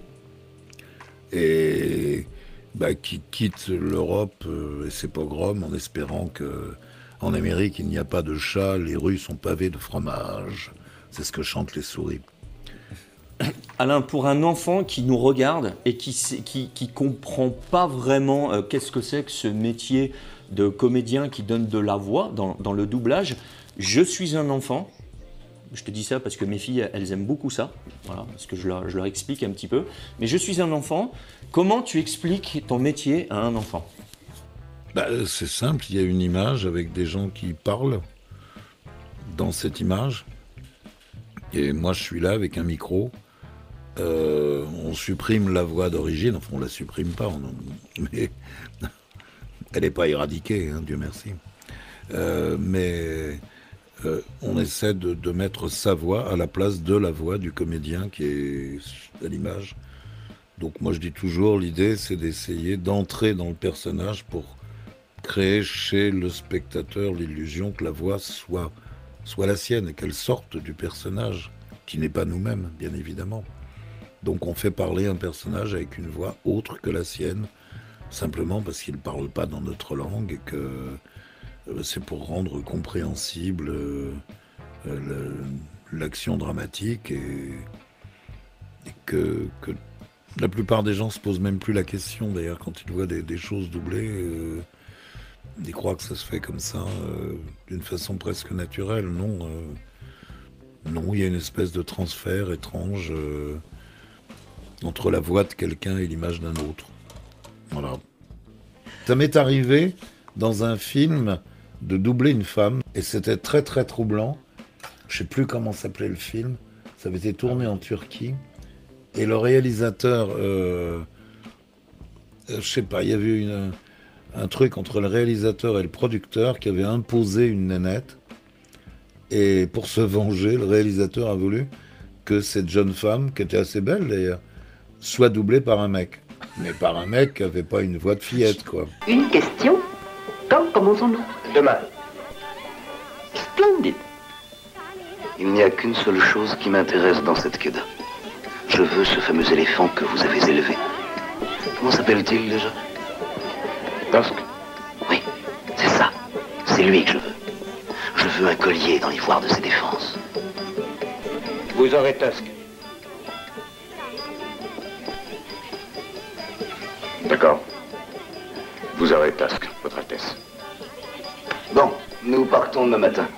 Et bah, qui quittent l'Europe euh, et ses pogroms en espérant que en Amérique il n'y a pas de chats, les rues sont pavées de fromage. C'est ce que chantent les souris. Alain, pour un enfant qui nous regarde et qui, qui comprend pas vraiment euh, qu'est-ce que c'est que ce métier de comédien qui donne de la voix dans, dans le doublage, je suis un enfant. Je te dis ça parce que mes filles, elles aiment beaucoup ça. Voilà, parce que je leur, explique un petit peu. Mais je suis un enfant. Comment tu expliques ton métier à un enfant? Bah, c'est simple, il y a une image avec des gens qui parlent dans cette image. Et moi, je suis là avec un micro. Euh, on supprime la voix d'origine, enfin, on la supprime pas, mais elle n'est pas éradiquée, hein, Dieu merci. Euh, mais euh, on essaie de, mettre sa voix à la place de la voix du comédien qui est à l'image. Donc moi je dis toujours, l'idée c'est d'essayer d'entrer dans le personnage pour créer chez le spectateur l'illusion que la voix soit, soit la sienne et qu'elle sorte du personnage, qui n'est pas nous-mêmes, bien évidemment. Donc on fait parler un personnage avec une voix autre que la sienne, simplement parce qu'il ne parle pas dans notre langue et que c'est pour rendre compréhensible euh, euh, l'action dramatique et, que, la plupart des gens se posent même plus la question d'ailleurs quand ils voient des, choses doublées. euh, ils croient que ça se fait comme ça, euh, d'une façon presque naturelle. Non, euh, non, il y a une espèce de transfert étrange euh, entre la voix de quelqu'un et l'image d'un autre. Voilà. Ça m'est arrivé dans un film de doubler une femme et c'était très très troublant. Je sais plus comment s'appelait le film. Ça avait été tourné en Turquie et le réalisateur, euh, euh, je sais pas, il y avait une, un truc entre le réalisateur et le producteur qui avait imposé une nénette. Et pour se venger, le réalisateur a voulu que cette jeune femme, qui était assez belle d'ailleurs, soit doublée par un mec. Mais par un mec qui avait pas une voix de fillette, quoi. Une question. Commençons-nous Demain. Splendide. Il n'y a qu'une seule chose qui m'intéresse dans cette queda. Je veux ce fameux éléphant que vous avez élevé. Comment s'appelle-t-il déjà? Tusk. Oui, c'est ça. C'est lui que je veux. Je veux un collier dans l'ivoire de ses défenses. Vous aurez Tusk. D'accord. Vous aurez Tusk, Votre Altesse. Bon, nous partons demain matin.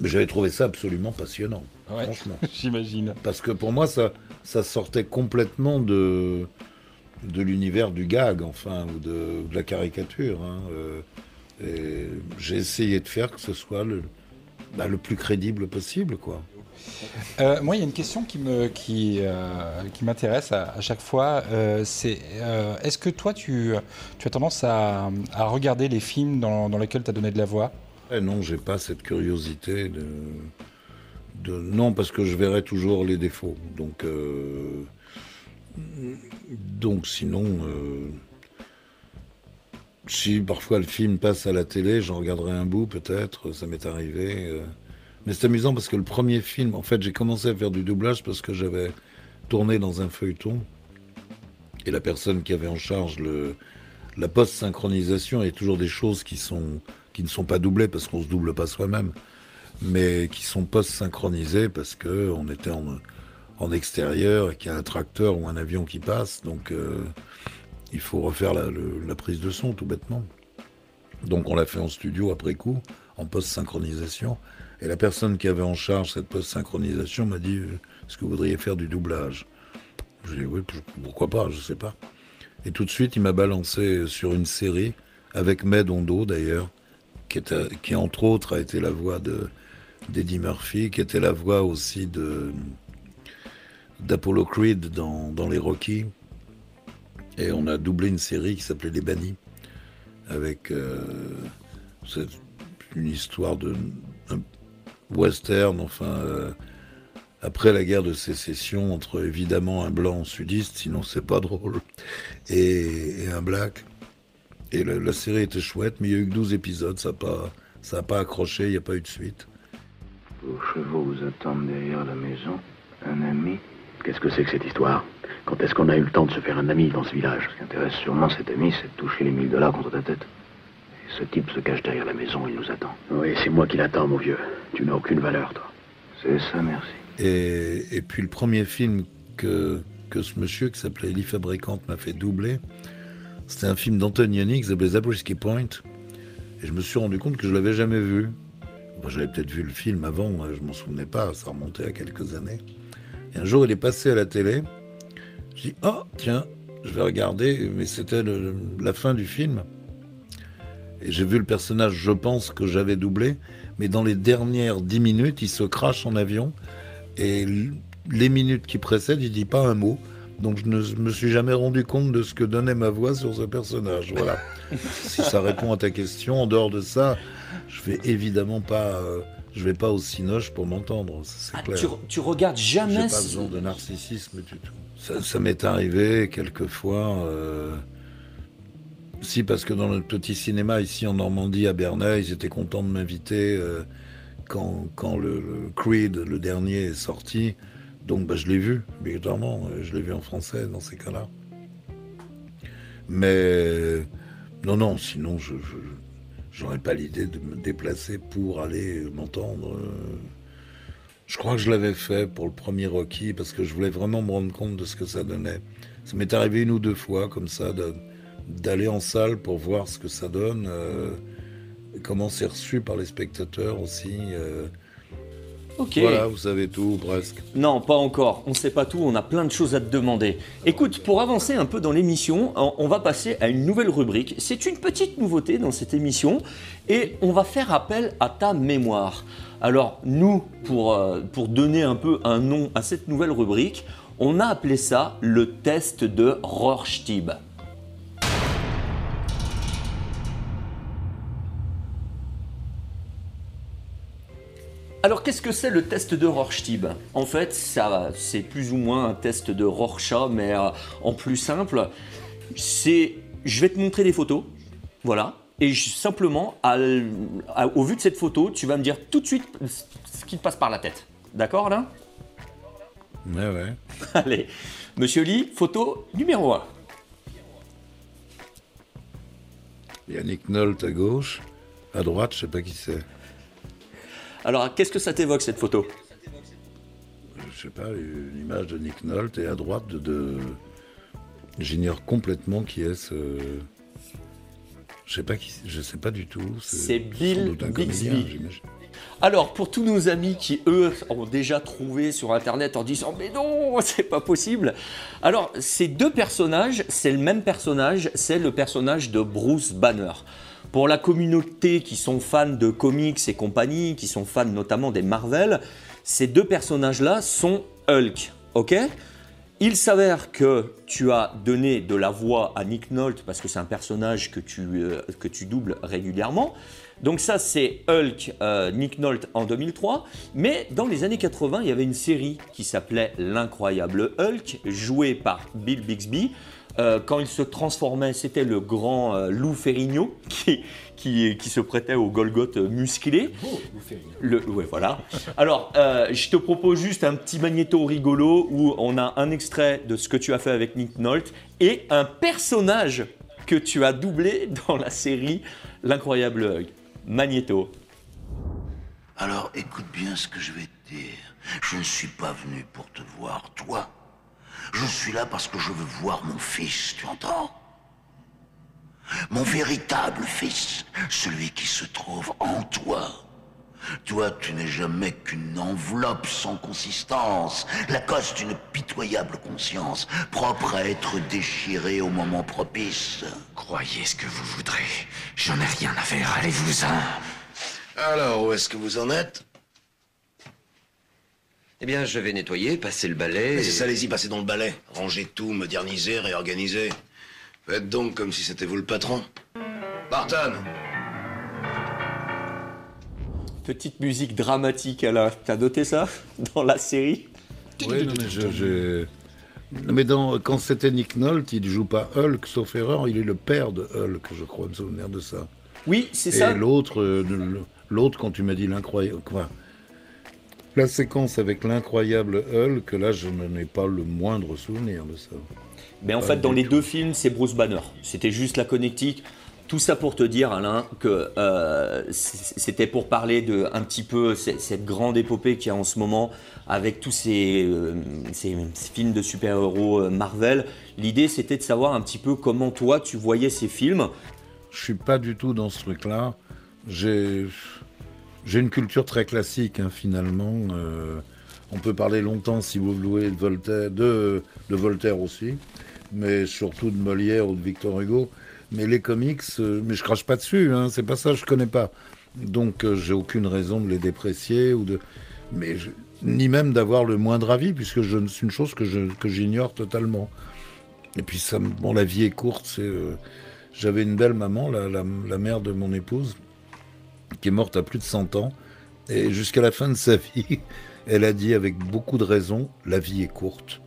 Mais j'avais trouvé ça absolument passionnant, franchement. J'imagine. Parce que pour moi, ça, ça sortait complètement de, de l'univers du gag, enfin, ou de, de la caricature. hein, euh, et j'ai essayé de faire que ce soit le, bah, le plus crédible possible, quoi. Euh, moi, il y a une question qui euh, qui m'intéresse à, chaque fois. euh, est-ce que toi, tu, tu as tendance à, à regarder les films dans, dans lesquels tu as donné de la voix? Eh non, j'ai pas cette curiosité de, non parce que je verrai toujours les défauts. Donc donc sinon si parfois le film passe à la télé, j'en regarderai un bout peut-être, ça m'est arrivé. Mais c'est amusant parce que le premier film, en fait, j'ai commencé à faire du doublage parce que j'avais tourné dans un feuilleton et la personne qui avait en charge le, la post-synchronisation, il y a toujours des choses qui, sont, qui ne sont pas doublées parce qu'on ne se double pas soi-même, mais qui sont post-synchronisées parce qu'on était en, en extérieur et qu'il y a un tracteur ou un avion qui passe. Donc euh, il faut refaire la prise de son tout bêtement. Donc on l'a fait en studio après coup, en post-synchronisation. Et la personne qui avait en charge cette post-synchronisation m'a dit euh, Est-ce que vous voudriez faire du doublage? Je lui ai dit Oui, pourquoi pas, je sais pas. Et tout de suite, il m'a balancé sur une série avec Med Ondo d'ailleurs, qui, était- qui entre autres a été la voix de d'Eddie Murphy, qui était la voix aussi de d'Apollo Creed dans, dans les Rocky. Et on a doublé une série qui s'appelait Les Bannis, avec euh, une histoire de un western, enfin euh, après la guerre de sécession entre évidemment un blanc sudiste, sinon c'est pas drôle, et, et un black. Et la, la série était chouette, mais il y a eu que 12 épisodes, ça n'a pas, ça a pas accroché, il n'y a pas eu de suite. Vos chevaux vous attendent derrière la maison. Un ami? Qu'est-ce que c'est que cette histoire? Quand est-ce qu'on a eu le temps de se faire un ami dans ce village? Ce qui intéresse sûrement cet ami, c'est de toucher les 1000 dollars contre ta tête. Ce type se cache derrière la maison, il nous attend. Oui, c'est moi qui l'attends, mon vieux. Tu n'as aucune valeur, toi. C'est ça, merci. Et, et puis le premier film que, que ce monsieur qui s'appelait Ellie Fabricante m'a fait doubler, c'était un film d'Antonioni qui s'appelait Zabriskie Point. Et je me suis rendu compte que je l'avais jamais vu. Moi, j'avais peut-être vu le film avant, hein, je m'en souvenais pas, ça remontait à quelques années. Et un jour, il est passé à la télé. Je dis, oh, tiens, je vais regarder, mais c'était la fin du film. J'ai vu le personnage, je pense, que j'avais doublé, mais dans les dernières dix minutes, il se crache en avion. Et les minutes qui précèdent, il dit pas un mot. Donc je ne me suis jamais rendu compte de ce que donnait ma voix sur ce personnage. Voilà. si ça répond à ta question, en dehors de ça, je vais évidemment pas, euh, je vais pas au cinoche pour m'entendre. C'est Ah, clair. tu, tu regardes jamais. J'ai pas besoin de narcissisme du tout. Ça, ça m'est arrivé quelquefois. euh, Si, parce que dans notre petit cinéma ici en Normandie, à Bernay, ils étaient contents de m'inviter euh, quand, quand le, Creed, le dernier, est sorti. Donc bah, je l'ai vu, évidemment. euh, Je l'ai vu en français dans ces cas-là. Mais non, non, sinon je j'aurais pas l'idée de me déplacer pour aller m'entendre. euh, je crois que je l'avais fait pour le premier Rocky parce que je voulais vraiment me rendre compte de ce que ça donnait. Ça m'est arrivé une ou deux fois comme ça d'aller en salle pour voir ce que ça donne, euh, comment c'est reçu par les spectateurs aussi. euh. Ok. Voilà, vous savez tout presque. Non, pas encore. On ne sait pas tout, on a plein de choses à te demander. Écoute, pour avancer un peu dans l'émission, on va passer à une nouvelle rubrique. C'est une petite nouveauté dans cette émission et on va faire appel à ta mémoire. Alors, nous, pour, euh, pour donner un peu un nom à cette nouvelle rubrique, on a appelé ça le test de Rorschach. Alors qu'est-ce que c'est le test de Rorschach En fait, ça, c'est plus ou moins un test de Rorschach, mais euh, en plus simple. C'est, je vais te montrer des photos, voilà, et je- simplement, à l- à- au vu de cette photo, tu vas me dire tout de suite ce qui te passe par la tête. D'accord, là Ouais, ouais. Allez, Monsieur Lee, photo numéro 1. Yannick Nolte à gauche, à droite, je sais pas qui c'est. Alors, qu'est-ce que ça t'évoque cette photo? Je sais pas, une image de Nick Nolte et à droite de. de- J'ignore complètement qui est ce. Je sais pas qui, je sais pas du tout. C'est Bill Bixby. j'imagine. Alors, pour tous nos amis qui, eux, ont déjà trouvé sur Internet en disant Mais non, c'est pas possible. Alors, ces deux personnages, c'est le même personnage, c'est le personnage de Bruce Banner. Pour la communauté qui sont fans de comics et compagnie, qui sont fans notamment des Marvel, ces deux personnages-là sont Hulk, ok? Il s'avère que tu as donné de la voix à Nick Nolte parce que c'est un personnage que tu, euh, doubles régulièrement. Donc ça c'est Hulk euh, Nick Nolte en 2003. Mais dans les années 80, il y avait une série qui s'appelait L'incroyable Hulk, jouée par Bill Bixby. Euh, quand il se transformait, c'était le grand euh, Lou Ferrigno qui, qui, qui se prêtait au Golgoth musclé. Le, ouais, voilà. Alors, euh, je te propose juste un petit magnéto rigolo où on a un extrait de ce que tu as fait avec Nick Nolte et un personnage que tu as doublé dans la série L'incroyable Hulk. Magnéto. Alors écoute bien ce que je vais te dire. Je ne suis pas venu pour te voir, toi. Je suis là parce que je veux voir mon fils, tu entends? Mon véritable fils, celui qui se trouve en toi. Toi, tu n'es jamais qu'une enveloppe sans consistance, la cause d'une pitoyable conscience, propre à être déchirée au moment propice. Croyez ce que vous voudrez. J'en ai rien à faire, allez-vous-en. Alors, où est-ce que vous en êtes? Eh bien, je vais nettoyer, passer le balai. Mais et- c'est ça, allez-y, passez dans le balai. Rangez tout, modernisez, réorganisez. Faites donc comme si c'était vous le patron. Barton Petite musique dramatique, Alain. T'as noté ça dans la série? Oui, non, mais je- j'ai- Non, Mais dans, quand c'était Nick Nolte, il joue pas Hulk, sauf erreur, il est le père de Hulk, je crois, me souvenir de ça. Oui, c'est Et ça. l'autre, euh, l'autre, quand tu m'as dit l'incroyable, quoi La séquence avec l'incroyable Hulk, là, je n'en ai pas le moindre souvenir de ça. Mais en Pas fait, dans les deux films, c'est Bruce Banner. C'était juste la connectique. Tout ça pour te dire, Alain, que euh, c'était pour parler de un petit peu cette grande épopée qu'il y a en ce moment avec tous ces, euh, ces- ces films de super-héros euh, Marvel. L'idée, c'était de savoir un petit peu comment toi, tu voyais ces films. Je suis pas du tout dans ce truc-là. J'ai j'ai une culture très classique, hein, finalement. Euh, on peut parler longtemps, si vous voulez, de Voltaire, aussi, mais surtout de Molière ou de Victor Hugo. Mais les comics, euh, mais je crache pas dessus, hein, c'est pas ça, je connais pas. Donc euh, j'ai aucune raison de les déprécier ou de, mais ni même d'avoir le moindre avis, puisque c'est une chose que que j'ignore totalement. Et puis bon, la vie est courte. Euh, j'avais une belle maman, la- la mère de mon épouse, qui est morte à plus de 100 ans, et jusqu'à la fin de sa vie, elle a dit avec beaucoup de raison, la vie est courte.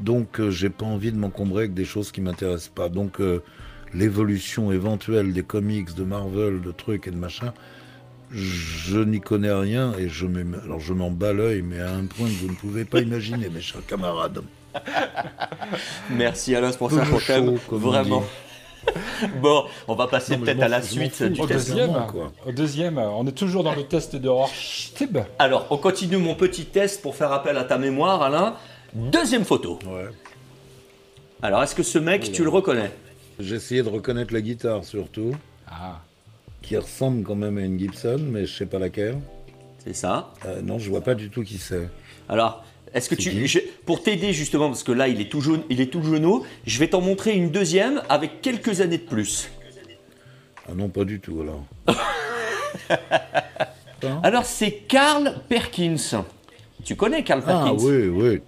Donc euh, j'ai pas envie de m'encombrer avec des choses qui m'intéressent pas. Donc euh, l'évolution éventuelle des comics, de Marvel, de trucs et de machin, je n'y connais rien et je alors je m'en bats l'œil, mais à un point que vous ne pouvez pas imaginer, mes chers camarades. Merci Alain pour ça, Vraiment. bon, on va passer peut-être à la suite du Au test. deuxième, quoi. au deuxième, on est toujours dans le test de Rorschach. Alors, on continue mon petit test pour faire appel à ta mémoire, Alain. Deuxième photo. Alors, est-ce que ce mec, tu le reconnais? J'ai essayé de reconnaître la guitare surtout, Ah. qui ressemble quand même à une Gibson, mais je sais pas laquelle. C'est ça. Euh, non, je vois pas du tout qui c'est. Alors, est-ce que tu. je- pour t'aider justement, parce que là, il est tout jaune, il est tout jauneau, je vais t'en montrer une deuxième avec quelques années de plus. Ah non, pas du tout alors. Alors, c'est Carl Perkins. Tu connais Carl Ah Perkins? oui, oui.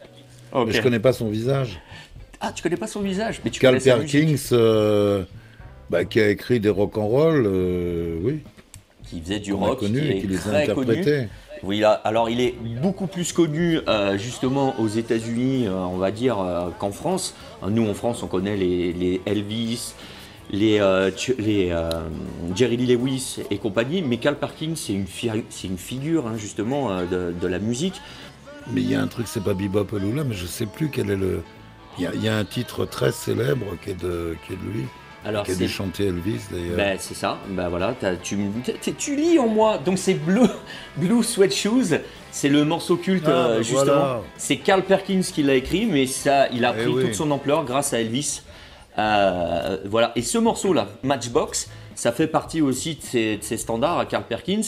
Ok. Mais je connais pas son visage. Ah, tu connais pas son visage, mais tu Carl connais sa musique. Perkins, euh, bah, qui a écrit des rock'n'roll, euh, oui. Qui faisait du rock, connu qui et est qui les a très connu. Oui, alors il est beaucoup plus connu euh, justement aux États-Unis, euh, on va dire, euh, qu'en France. Nous, en France, on connaît les, Elvis, les, Jerry Lee Lewis et compagnie, mais Carl Perkins, c'est une, figure hein, justement de, la musique. Mais il y a un truc, c'est pas Bebop Lula, mais je sais plus quel est le. Il y a, il y a un titre très célèbre qui est de, qui est de lui. Alors, qui a c'est- dû chanter Elvis d'ailleurs. Ben, c'est ça, ben voilà, t'as- tu, tu lis en moi. Donc c'est Blue, Blue Sweat Shoes, c'est le morceau culte Ah, euh, ben justement. voilà. C'est Carl Perkins qui l'a écrit, mais ça, il a Eh pris oui. toute son ampleur grâce à Elvis. Euh, voilà, et ce morceau-là, Matchbox, Ça fait partie aussi de ses, de ses standards à Carl Perkins.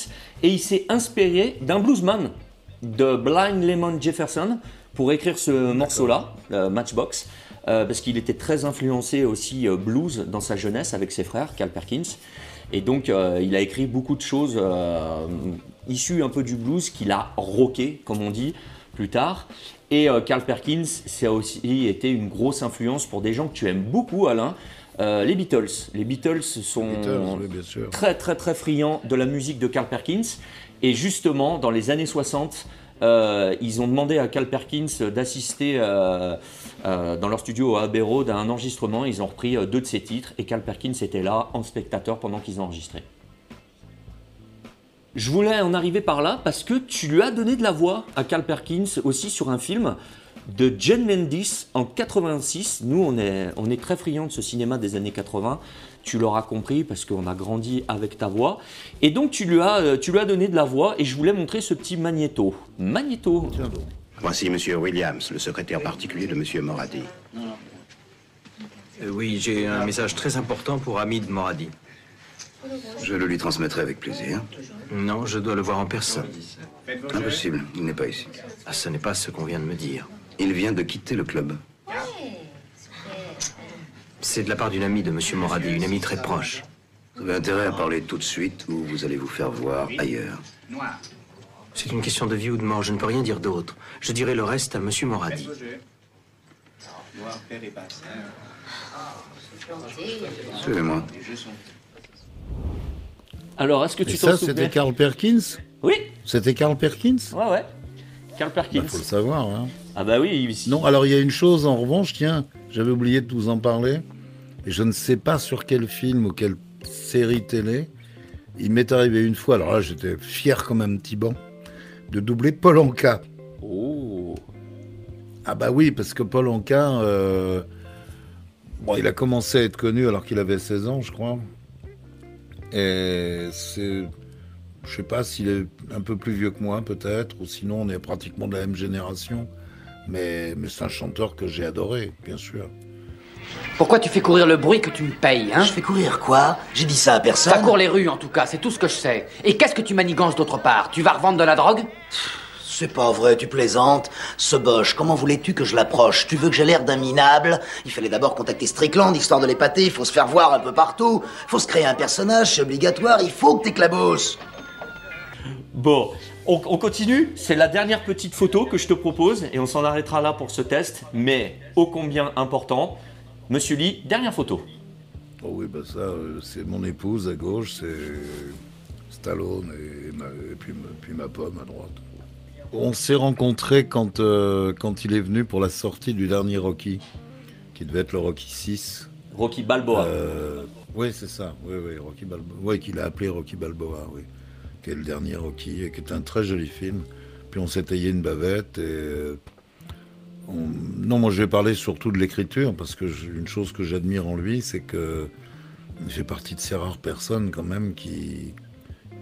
Et il s'est inspiré d'un bluesman de Blind Lemon Jefferson pour écrire ce morceau-là, euh, Matchbox, euh, parce qu'il était très influencé aussi euh, blues dans sa jeunesse avec ses frères, Carl Perkins. Et donc, euh, il a écrit beaucoup de choses issues un peu du blues qu'il a rocké, comme on dit, plus tard. Et Carl Perkins, ça a aussi été une grosse influence pour des gens que tu aimes beaucoup, Alain. Euh, les Beatles. Les Beatles sont Beatles, oui, bien sûr. très très très friands de la musique de Carl Perkins. Et justement, dans les années 60, euh, ils ont demandé à Carl Perkins d'assister euh, euh, dans leur studio à Abbey Road à un enregistrement. Ils ont repris euh, deux de ses titres et Carl Perkins était là en spectateur pendant qu'ils enregistraient. Je voulais en arriver par là parce que tu lui as donné de la voix à Carl Perkins aussi sur un film de John Landis en 86. Nous, on est, on est très friands de ce cinéma des années 80. Tu l'auras compris parce qu'on a grandi avec ta voix. Et donc, tu lui, as, euh, tu lui as donné de la voix et je voulais montrer ce petit magnéto. Magnéto. Voici Monsieur Williams, le secrétaire particulier de Monsieur Moradi. Euh, oui, j'ai un message très important pour Hamid Moradi. Je le lui transmettrai avec plaisir. Non, je dois le voir en personne. Impossible, il n'est pas ici. Ah, ce n'est pas ce qu'on vient de me dire. Il vient de quitter le club. C'est de la part d'une amie de Monsieur Moradi, une amie très proche. Vous avez intérêt à parler tout de suite ou vous allez vous faire voir ailleurs. C'est une question de vie ou de mort, je ne peux rien dire d'autre. Je dirai le reste à Monsieur Moradi. Suivez-moi. Alors, est-ce que Et tu t'en ça, souviens c'était Carl Perkins Oui. C'était Carl Perkins Ouais, ouais. Carl Perkins. Il faut le savoir. Hein. Ah bah oui. Non, alors il y a une chose en revanche, tiens, j'avais oublié de vous en parler, et je ne sais pas sur quel film ou quelle série télé, il m'est arrivé une fois, alors là j'étais fier comme un petit banc, de doubler Paul Anka. Oh. Ah bah oui, parce que Paul Anka, euh, bon, il a commencé à être connu alors qu'il avait 16 ans, je crois. Et c'est, je sais pas s'il est un peu plus vieux que moi peut-être, ou sinon on est pratiquement de la même génération. Mais, mais c'est un chanteur que j'ai adoré, bien sûr. Pourquoi tu fais courir le bruit que tu me payes, hein Je fais courir quoi J'ai dit ça à personne. Ça court les rues en tout cas, c'est tout ce que je sais. Et qu'est-ce que tu manigances d'autre part Tu vas revendre de la drogue C'est pas vrai, tu plaisantes. Ce boche, comment voulais-tu que je l'approche Tu veux que j'ai l'air d'un minable Il fallait d'abord contacter Strickland, histoire de l'épater, il faut se faire voir un peu partout. Il faut se créer un personnage, c'est obligatoire, il faut que t'éclabosses. Bon, on, on continue. C'est la dernière petite photo que je te propose et on s'en arrêtera là pour ce test, mais ô combien important. Monsieur Lee, dernière photo. Oh oui, bah ça, euh, c'est mon épouse à gauche, c'est Stallone et, ma, et puis, ma- puis ma pomme à droite. On s'est rencontrés quand, euh, quand il est venu pour la sortie du dernier Rocky, qui devait être le Rocky 6. Rocky Balboa. Euh, oui, c'est ça. Oui, oui, Rocky Balboa. Oui, qu'il a appelé Rocky Balboa, oui. Qui est le dernier Rocky, et qui est un très joli film. Puis on s'est taillé une bavette et. Euh, on- Non, moi je vais parler surtout de l'écriture, parce que une chose que j'admire en lui, c'est que fait partie de ces rares personnes quand même qui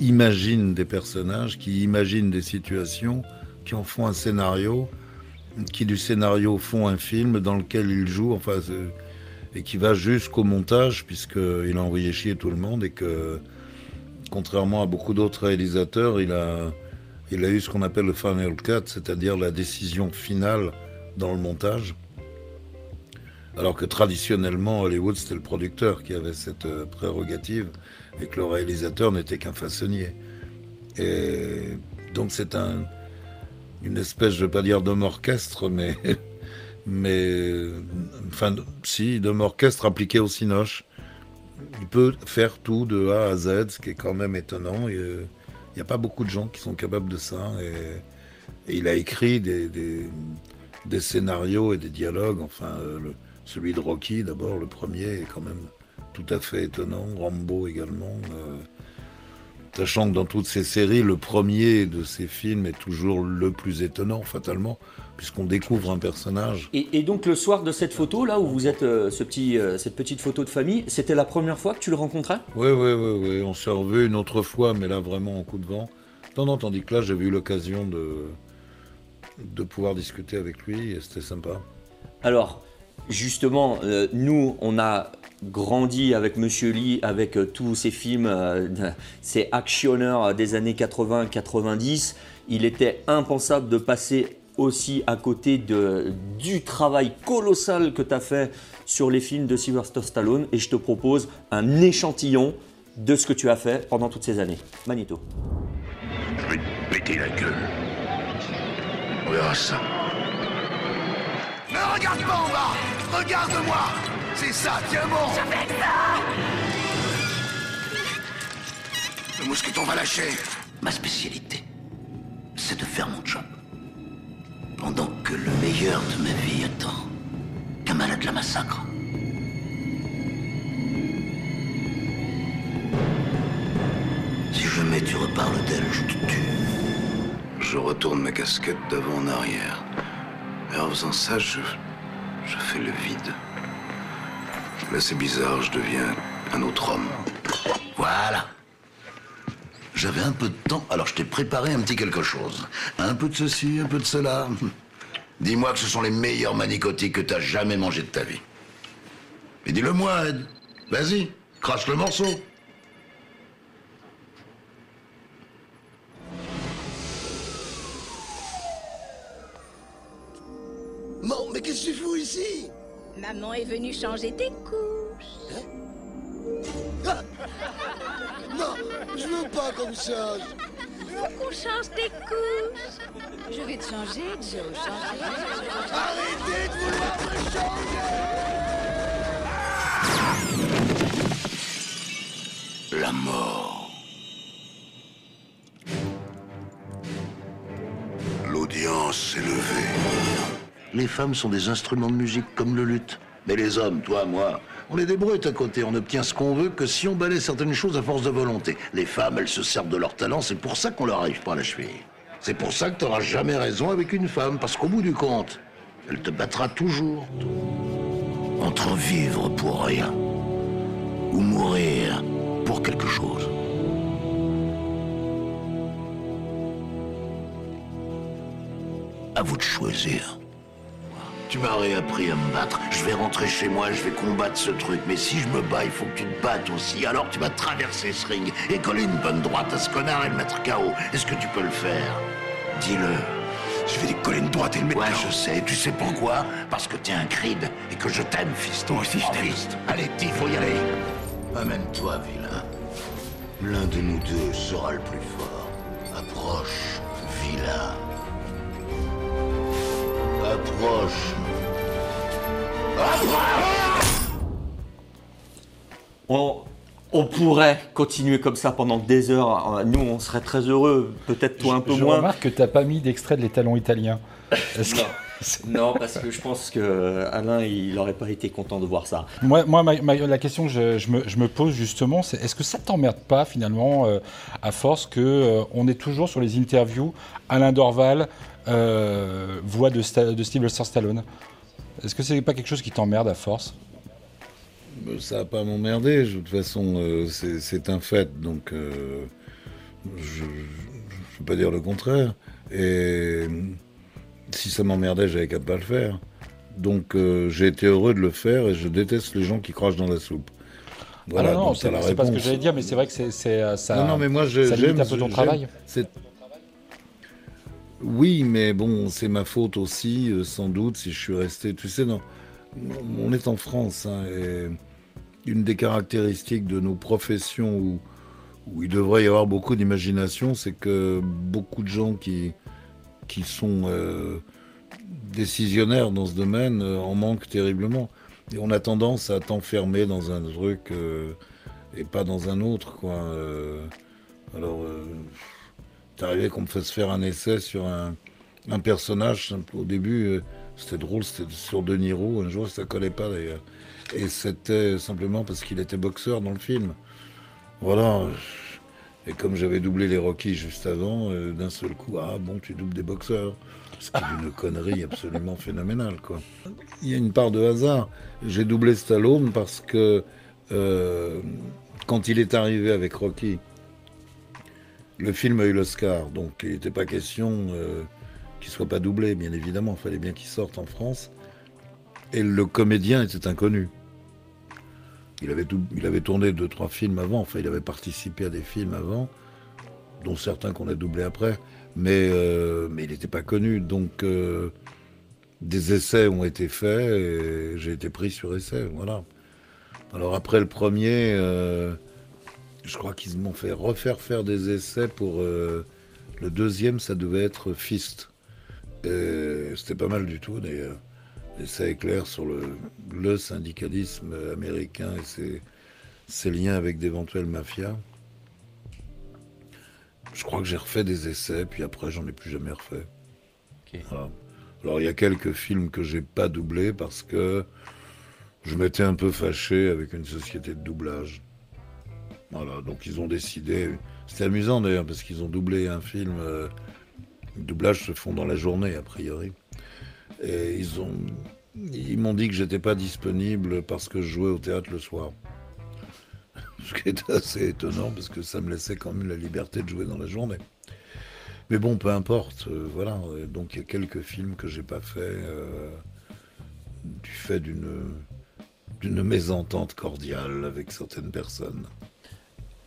imaginent des personnages, qui imaginent des situations, qui en font un scénario, qui du scénario font un film dans lequel il joue, enfin, c'est- et qui va jusqu'au montage, puisqu'il a envoyé chier tout le monde et que, contrairement à beaucoup d'autres réalisateurs, il a, il a eu ce qu'on appelle le final cut, c'est-à-dire la décision finale dans le montage. Alors que traditionnellement, Hollywood, c'était le producteur qui avait cette euh, prérogative et que le réalisateur n'était qu'un façonnier. Et donc c'est un, une espèce, je ne veux pas dire d'homme orchestre, mais, mais enfin, si, d'homme orchestre appliqué au cinoche. Il peut faire tout de A à Z, ce qui est quand même étonnant. euh, Il n'y a pas beaucoup de gens qui sont capables de ça. Et, il a écrit des, des scénarios et des dialogues. Enfin, euh, le- celui de Rocky, d'abord, le premier, est quand même tout à fait étonnant. Rambo également. euh, sachant que dans toutes ces séries, le premier de ces films est toujours le plus étonnant, fatalement, puisqu'on découvre un personnage. Et, et donc le soir de cette photo, là où vous êtes, euh, ce petit, euh, cette petite photo de famille, c'était la première fois que tu le rencontrais? Oui, oui, oui, oui. On s'est revu une autre fois, mais là vraiment en coup de vent. Non, non, tandis que là, j'avais eu l'occasion de, de pouvoir discuter avec lui et c'était sympa. Alors, justement, euh, nous, on a grandi avec Monsieur Lee, avec euh, tous ces films, euh, ces actionneurs des années 80-90. Il était impensable de passer aussi à côté de, du travail colossal que tu as fait sur les films de Sylvester Stallone. Et je te propose un échantillon de ce que tu as fait pendant toutes ces années. Magneto. Je vais te péter la gueule. On verra ça. Ne regarde pas en bas Regarde-moi C'est ça, tiens bon Je fais ça Le mousqueton va lâcher Ma spécialité, c'est de faire mon job. Pendant que le meilleur de ma vie attend qu'un malade la massacre. Si jamais tu reparles d'elle, je te tue. Je retourne ma casquette d'avant en arrière. Et en faisant ça, je. je fais le vide. Là, c'est bizarre, je deviens un autre homme. Voilà. J'avais un peu de temps, alors je t'ai préparé un petit quelque chose. Un peu de ceci, un peu de cela. Dis-moi que ce sont les meilleurs manicotiques que t'as jamais mangé de ta vie. Mais dis-le-moi, Ed. Vas-y, crache le morceau. Mais qu'est-ce que tu fous ici? Maman est venue changer tes couches. Ah Non, je veux pas qu'on me change. Faut qu'on change tes couches. Je vais te changer, Joe. Changer. Arrêtez de vouloir me changer La mort. L'audience s'est levée. Les femmes sont des instruments de musique comme le luth. Mais les hommes, toi, moi, on est des brutes à côté. On obtient ce qu'on veut que si on balaie certaines choses à force de volonté. Les femmes, elles se servent de leur talent, c'est pour ça qu'on leur arrive pas à la cheville. C'est pour ça que t'auras jamais raison avec une femme, parce qu'au bout du compte, elle te battra toujours. Entre vivre pour rien ou mourir pour quelque chose. À vous de choisir. Tu m'as réappris à me battre. Je vais rentrer chez moi, je vais combattre ce truc. Mais si je me bats, il faut que tu te battes aussi. Alors tu vas traverser ce ring et coller une bonne droite à ce connard et le mettre KO. Est-ce que tu peux le faire? Dis-le. Je vais lui coller une droite et le mettre Ouais, je sais. Tu sais pourquoi? Parce que t'es un cride et que je t'aime, fiston. Moi aussi, je t'aime. Allez, petit, faut y aller. Amène-toi, vilain. L'un de nous deux sera le plus fort. Approche, vilain. Approche. On, on pourrait continuer comme ça pendant des heures. Nous, on serait très heureux. Peut-être toi un peu je moins. remarque que tu n'as pas mis d'extrait de l'étalon italien. Est-ce que- Non, parce que je pense que Alain, il n'aurait pas été content de voir ça. Moi, moi ma- ma- la question que je, je me, je me pose justement, c'est est-ce que ça t'emmerde pas finalement, euh, à force que euh, on est toujours sur les interviews Alain Dorval, euh, voix de, Sta- de Sylvester Stallone? Est-ce que c'est pas quelque chose qui t'emmerde à force? Euh, Ça va pas m'emmerder, de toute façon, euh, c'est un fait, donc euh, je ne peux pas dire le contraire. Et si ça m'emmerdait, j'avais qu'à pas le faire. Donc euh, j'ai été heureux de le faire et je déteste les gens qui crachent dans la soupe. Voilà, Ah non, non, c'est pas ce que j'allais dire, mais c'est vrai que c'est ça. non, non, mais moi, j'aime un peu ton travail. Oui, mais bon, c'est ma faute aussi, euh, sans doute, si je suis resté. Tu sais, non, on est en France, hein, une des caractéristiques de nos professions où, il devrait y avoir beaucoup d'imagination, c'est que beaucoup de gens qui, sont euh, décisionnaires dans ce domaine euh, en manquent terriblement. Et on a tendance à t'enfermer dans un truc et pas dans un autre, alors, t'es arrivé qu'on me fasse faire un essai sur un, personnage. Au début, euh, c'était drôle, c'était sur De Niro. Un jour, ça collait pas d'ailleurs. Et c'était simplement parce qu'il était boxeur dans le film. Voilà. Et comme j'avais doublé les Rocky juste avant, euh, d'un seul coup, ah bon, tu doubles des boxeurs? Ce une connerie absolument phénoménale, quoi. Il y a une part de hasard. J'ai doublé Stallone parce que euh, quand il est arrivé avec Rocky, le film a eu l'Oscar, donc il n'était pas question euh, qu'il soit pas doublé, bien évidemment. Il fallait bien qu'il sorte en France. Et le comédien était inconnu. Il avait, il avait tourné deux, trois films avant, enfin, il avait participé à des films avant, dont certains qu'on a doublés après, mais, euh, mais il n'était pas connu. Donc, euh, des essais ont été faits et j'ai été pris sur essai, voilà. Alors, après le premier, je crois qu'ils m'ont fait refaire faire des essais pour. le deuxième, ça devait être Fist. C'était pas mal du tout d'ailleurs. Et ça éclaire sur le, le syndicalisme américain et ses, ses liens avec d'éventuelles mafias. Je crois que j'ai refait des essais, puis après j'en ai plus jamais refait. Voilà. Alors il y a quelques films que j'ai pas doublés parce que je m'étais un peu fâché avec une société de doublage. Voilà, donc ils ont décidé. C'était amusant d'ailleurs parce qu'ils ont doublé un film. Euh, les doublages se font dans la journée a priori. Et ils ont, ils m'ont dit que j'étais pas disponible parce que je jouais au théâtre le soir. Ce qui est assez étonnant parce que ça me laissait quand même la liberté de jouer dans la journée. Mais bon, peu importe, euh, voilà. Donc il y a quelques films que j'ai pas fait euh, du fait d'une d'une mésentente cordiale avec certaines personnes.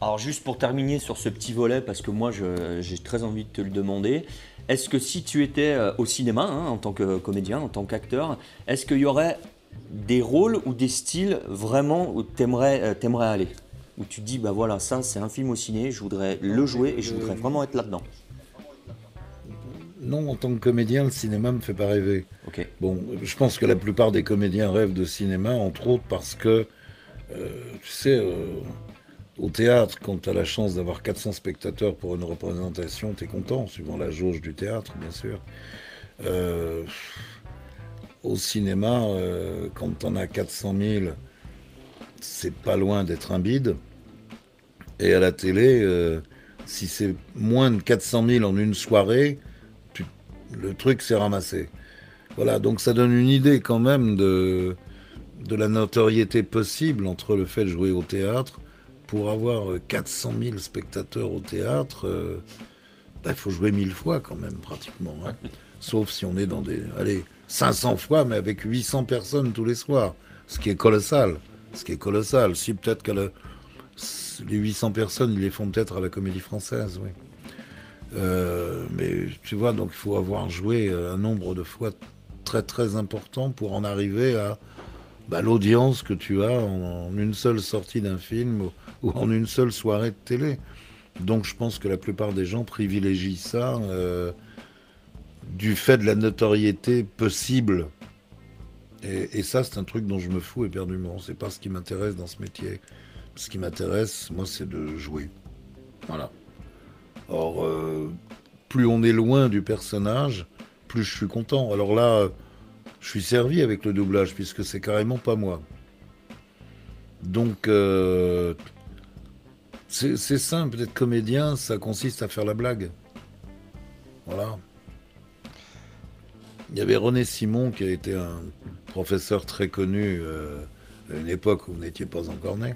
Alors juste pour terminer sur ce petit volet, parce que moi j'ai très envie de te le demander, est-ce que si tu étais euh, au cinéma, hein, en tant que comédien, en tant qu'acteur, est-ce qu'il y aurait des rôles ou des styles vraiment où tu aimerais, euh, aller? Où tu te dis, bah voilà, ça c'est un film au ciné, je voudrais le jouer et je voudrais vraiment être là-dedans. Non, en tant que comédien, le cinéma me fait pas rêver. Bon, je pense que la plupart des comédiens rêvent de cinéma, entre autres parce que, euh, tu sais, au théâtre, quand tu as la chance d'avoir 400 spectateurs pour une représentation, tu es content, suivant la jauge du théâtre, bien sûr. Euh, au cinéma, euh, quand tu en as 400 000, c'est pas loin d'être un bide. Et à la télé, euh, si c'est moins de 400 000 en une soirée, le truc s'est ramassé. Voilà, donc ça donne une idée quand même de, de la notoriété possible entre le fait de jouer au théâtre pour avoir 400 euh, 000 spectateurs au théâtre, euh, bah, il faut jouer mille fois quand même, pratiquement. Hein. Sauf si on est dans des. Allez, 500 fois, mais avec 800 personnes tous les soirs. Ce qui est colossal. Ce qui est colossal. Si peut-être que les 800 personnes, ils les font peut-être à la comédie française, oui. Euh, mais tu vois, donc il faut avoir joué un nombre de fois très très important pour en arriver à bah, l'audience que tu as en, une seule sortie d'un film ou en une seule soirée de télé. Donc je pense que la plupart des gens privilégient ça euh, du fait de la notoriété possible. Et, ça, c'est un truc dont je me fous éperdument. C'est pas ce qui m'intéresse dans ce métier. Ce qui m'intéresse, moi, c'est de jouer. Voilà. Or, euh, plus on est loin du personnage, plus je suis content. Alors là, je suis servi avec le doublage, puisque c'est carrément pas moi. Donc, euh, c'est simple, être comédien, ça consiste à faire la blague. Voilà. Il y avait René Simon qui a été un professeur très connu euh, à une époque où vous n'étiez pas encore né,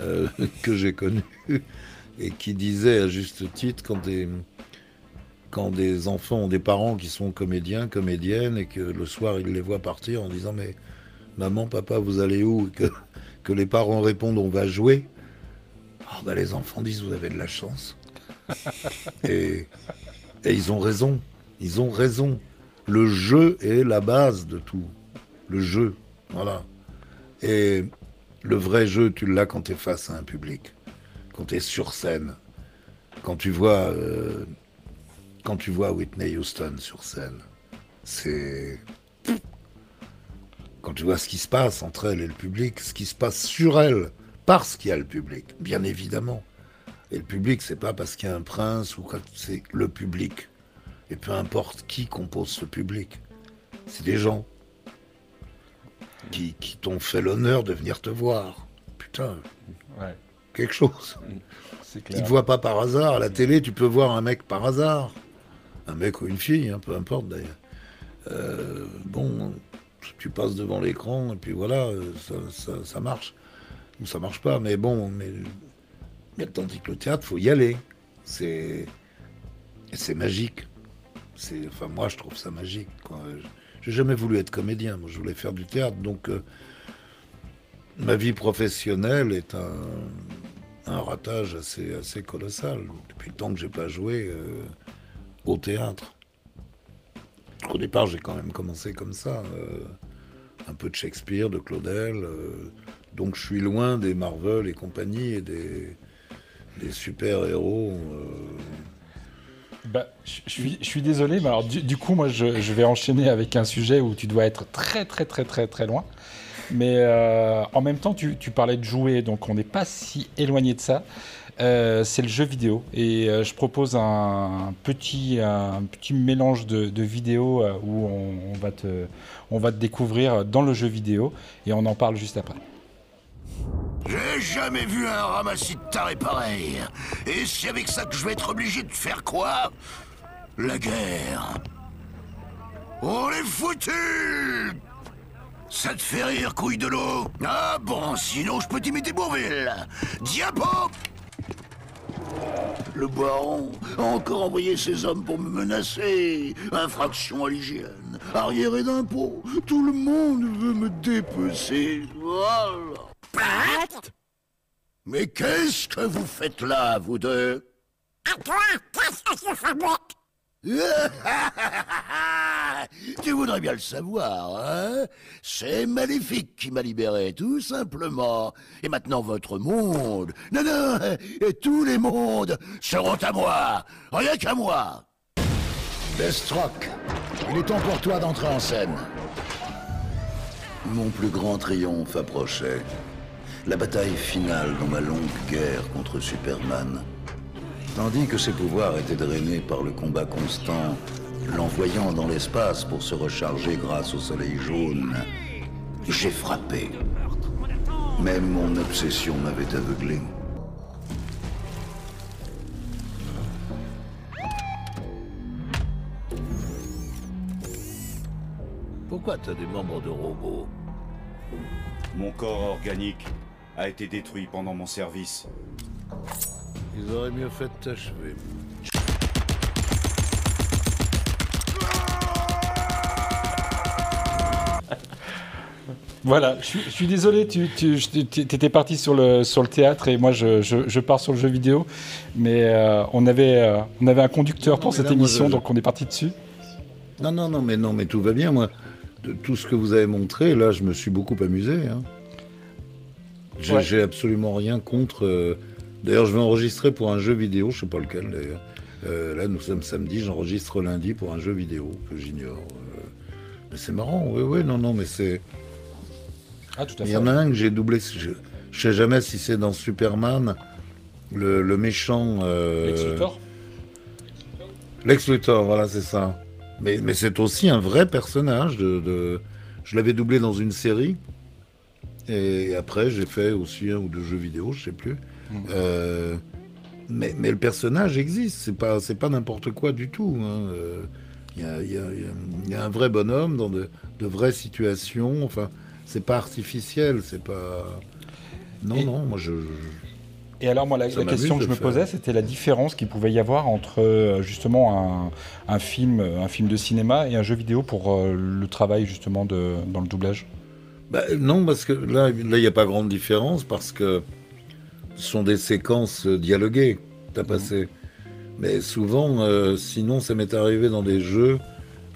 euh, que j'ai connu, et qui disait à juste titre quand des, quand des enfants ont des parents qui sont comédiens, comédiennes, et que le soir ils les voient partir en disant mais maman, papa, vous allez où? Que les parents répondent on va jouer. Oh, bah, les enfants disent vous avez de la chance. et, ils ont raison. Ils ont raison. Le jeu est la base de tout. Le jeu. Voilà. Et le vrai jeu, tu l'as quand tu es face à un public. Quand tu es sur scène. Quand tu vois. Euh, quand tu vois Whitney Houston sur scène. C'est. Quand tu vois ce qui se passe entre elle et le public, ce qui se passe sur elle parce qu'il y a le public, bien évidemment. Et le public, c'est pas parce qu'il y a un prince ou c'est le public. Et peu importe qui compose ce public, c'est des gens qui, t'ont fait l'honneur de venir te voir. Putain, quelque chose. Ils ne te voient pas par hasard. À la télé, tu peux voir un mec par hasard. Un mec ou une fille, hein, peu importe d'ailleurs. Euh, bon, tu passes devant l'écran et puis voilà, euh, ça marche ça marche pas. Mais bon, mais, mais tandis que le théâtre, faut y aller. C'est c'est magique. Enfin, moi, je trouve ça magique. J'ai jamais voulu être comédien. Moi, je voulais faire du théâtre. Donc, euh, ma vie professionnelle est un, un ratage assez, assez colossal. Depuis le temps que j'ai pas joué euh, au théâtre. Au départ, j'ai quand même commencé comme ça. euh, un peu de Shakespeare, de Claudel. Donc, je suis loin des Marvel et compagnie et des, super-héros. euh, Bah, je, suis, suis désolé, mais alors du, coup, moi, je, vais enchaîner avec un sujet où tu dois être très, très, très, très, très loin. Mais euh, en même temps, tu, parlais de jouer, donc on n'est pas si éloigné de ça. Euh, c'est le jeu vidéo. Et je propose un, petit, un petit mélange de, vidéos où on, on va te, on va te découvrir dans le jeu vidéo et on en parle juste après. J'ai jamais vu un ramassis de taré pareil. Et c'est avec ça que je vais être obligé de faire quoi? La guerre. On est foutus Ça te fait rire, couille de l'eau? Ah bon, sinon je peux t'imiter Bourville. Diapo Le baron a encore envoyé ses hommes pour me menacer. Infraction à l'hygiène, arriéré d'impôts. Tout le monde veut me dépecer. Voilà. Mais qu'est-ce que vous faites là, vous deux? À toi, qu'est-ce que tu fabriques Tu voudrais bien le savoir, hein? C'est Maléfique qui m'a libéré, tout simplement. Et maintenant, votre monde, non, non, et tous les mondes seront à moi, rien qu'à moi. Deathstroke, il est temps pour toi d'entrer en scène. Mon plus grand triomphe approchait. La bataille finale dans ma longue guerre contre Superman. Tandis que ses pouvoirs étaient drainés par le combat constant, l'envoyant dans l'espace pour se recharger grâce au soleil jaune, j'ai frappé. Même mon obsession m'avait aveuglé. Pourquoi t'as des membres de robot Mon corps organique a été détruit pendant mon service. Ils auraient mieux fait de t'achever. Voilà, je suis, je suis désolé, tu, tu étais parti sur le, sur le théâtre et moi je, je- je pars sur le jeu vidéo. Mais euh, on, avait, euh, on avait un conducteur Non, pour cette là, moi, émission, je- donc on est parti dessus. Non, non, non, mais non, mais tout va bien, moi. De tout ce que vous avez montré, là, je me suis beaucoup amusé. hein. J'ai Ouais. absolument rien contre. euh, D'ailleurs, je vais enregistrer pour un jeu vidéo, je sais pas lequel d'ailleurs. Euh, là, nous sommes samedi, j'enregistre lundi pour un jeu vidéo que j'ignore. Euh, mais c'est marrant, oui, oui, non, non, mais c'est. Ah, tout à Il fait. y en a un que j'ai doublé. Je, je sais jamais si c'est dans Superman, le, le méchant. Lex Luthor Lex Luthor, voilà, c'est ça. Mais, mais c'est aussi un vrai personnage. De, de- Je l'avais doublé dans une série. Et après, j'ai fait aussi un ou deux jeux vidéo, je sais plus. Mhm. Euh, mais, mais le personnage existe, c'est pas, c'est pas n'importe quoi du tout. hein. Euh, Il y, a, il y a- il y a- il un vrai bonhomme dans de, de vraies situations. Enfin, c'est pas artificiel, c'est pas. Non, Et- non, moi je. je- Et alors, moi, la, question que je me faire. posais, c'était la différence qu'il pouvait y avoir entre euh, justement un, un film, un film de cinéma et un jeu vidéo pour le travail justement de, dans le doublage. Bah, non, parce que là, là, il n'y a pas grande différence parce que ce sont des séquences euh, dialoguées que tu as passées. Mais souvent, euh, sinon, ça m'est arrivé dans des jeux.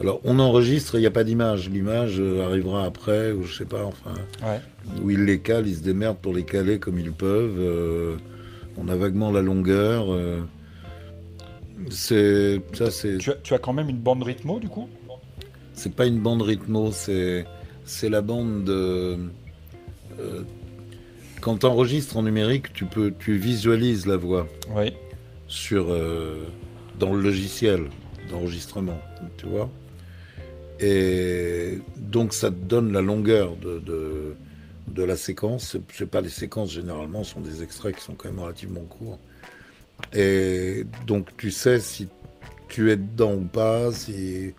Alors, on enregistre, il n'y a pas d'image. L'image euh, arrivera après, ou je sais pas, enfin. Ouais. Où ils les calent, ils se démerdent pour les caler comme ils peuvent. euh, on a vaguement la longueur. euh, c'est. Ça, c'est. Tu as, tu as quand même une bande rythmo du coup? C'est pas une bande rythmo, c'est c'est la bande de. euh, quand tu enregistres en numérique, tu peux tu visualises la voix. Oui. Sur euh, dans le logiciel d'enregistrement, tu vois. Et donc ça te donne la longueur de, de, de la séquence. C'est- pas des séquences généralement, ce sont des extraits qui sont quand même relativement courts. Et donc tu sais si tu es dedans ou pas, si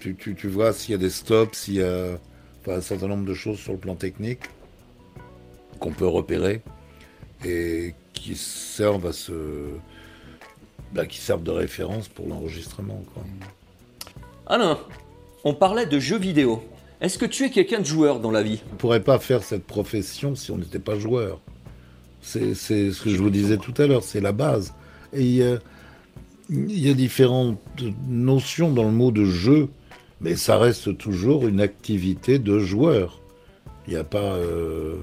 tu, tu, tu vois s'il y a des stops, s'il y a enfin, un certain nombre de choses sur le plan technique qu'on peut repérer et qui servent à se bah, qui servent de référence pour l'enregistrement. quoi. Alors, on parlait de jeux vidéo. Est-ce que tu es quelqu'un de joueur dans la vie? On ne pourrait pas faire cette profession si on n'était pas joueur. C'est c'est ce que je vous disais tout à l'heure, c'est la base. Et il y a, il y a différentes notions dans le mot de jeu, mais ça reste toujours une activité de joueur. Il n'y a pas, euh,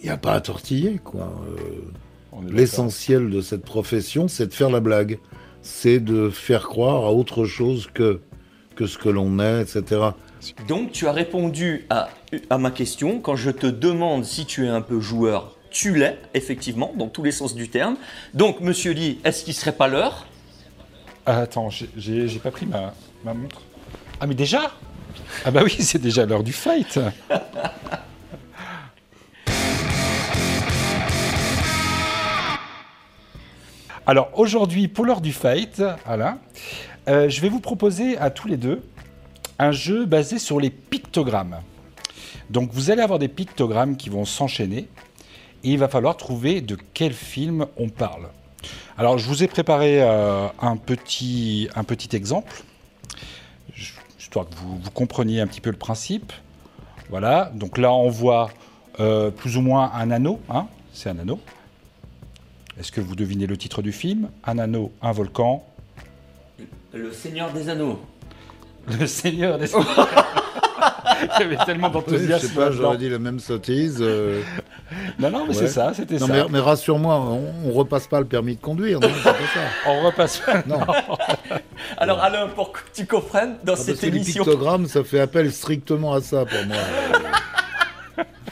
il y a pas à tortiller, quoi. Euh, L'essentiel de cette profession, c'est de faire la blague, c'est de faire croire à autre chose que que ce que l'on est, etc. Donc tu as répondu à, à ma question. Quand je te demande si tu es un peu joueur, tu l'es, effectivement, dans tous les sens du terme. Donc, monsieur Lee, est-ce qu'il serait pas l'heure? Ah, attends, j'ai- j'ai j'ai pas pris ma, ma montre. Ah, mais déjà Ah, bah oui, c'est déjà l'heure du fight. Alors, aujourd'hui, pour l'heure du fight, Alain, euh, je vais vous proposer à tous les deux un jeu basé sur les pictogrammes. Donc, vous allez avoir des pictogrammes qui vont s'enchaîner et il va falloir trouver de quel film on parle. Alors, je vous ai préparé euh, un, petit, exemple, histoire que vous, vous compreniez un petit peu le principe. Voilà, donc là, on voit euh, plus ou moins un anneau, hein, c'est un anneau. Est-ce que vous devinez le titre du film? Un anneau, un volcan. Le Seigneur des Anneaux. Le Seigneur des Anneaux. Il y avait tellement d'enthousiasme. je sais pas, j'aurais dit la même sottise. euh, Non, non, mais c'est ça, c'était ça. Mais, mais rassure-moi, on, on repasse pas le permis de conduire, non, pas ça. On repasse. Non. Alors, Alain, pour que tu comprennes, dans Ah, cette parce que les émission. pictogrammes, ça fait appel strictement à ça pour moi.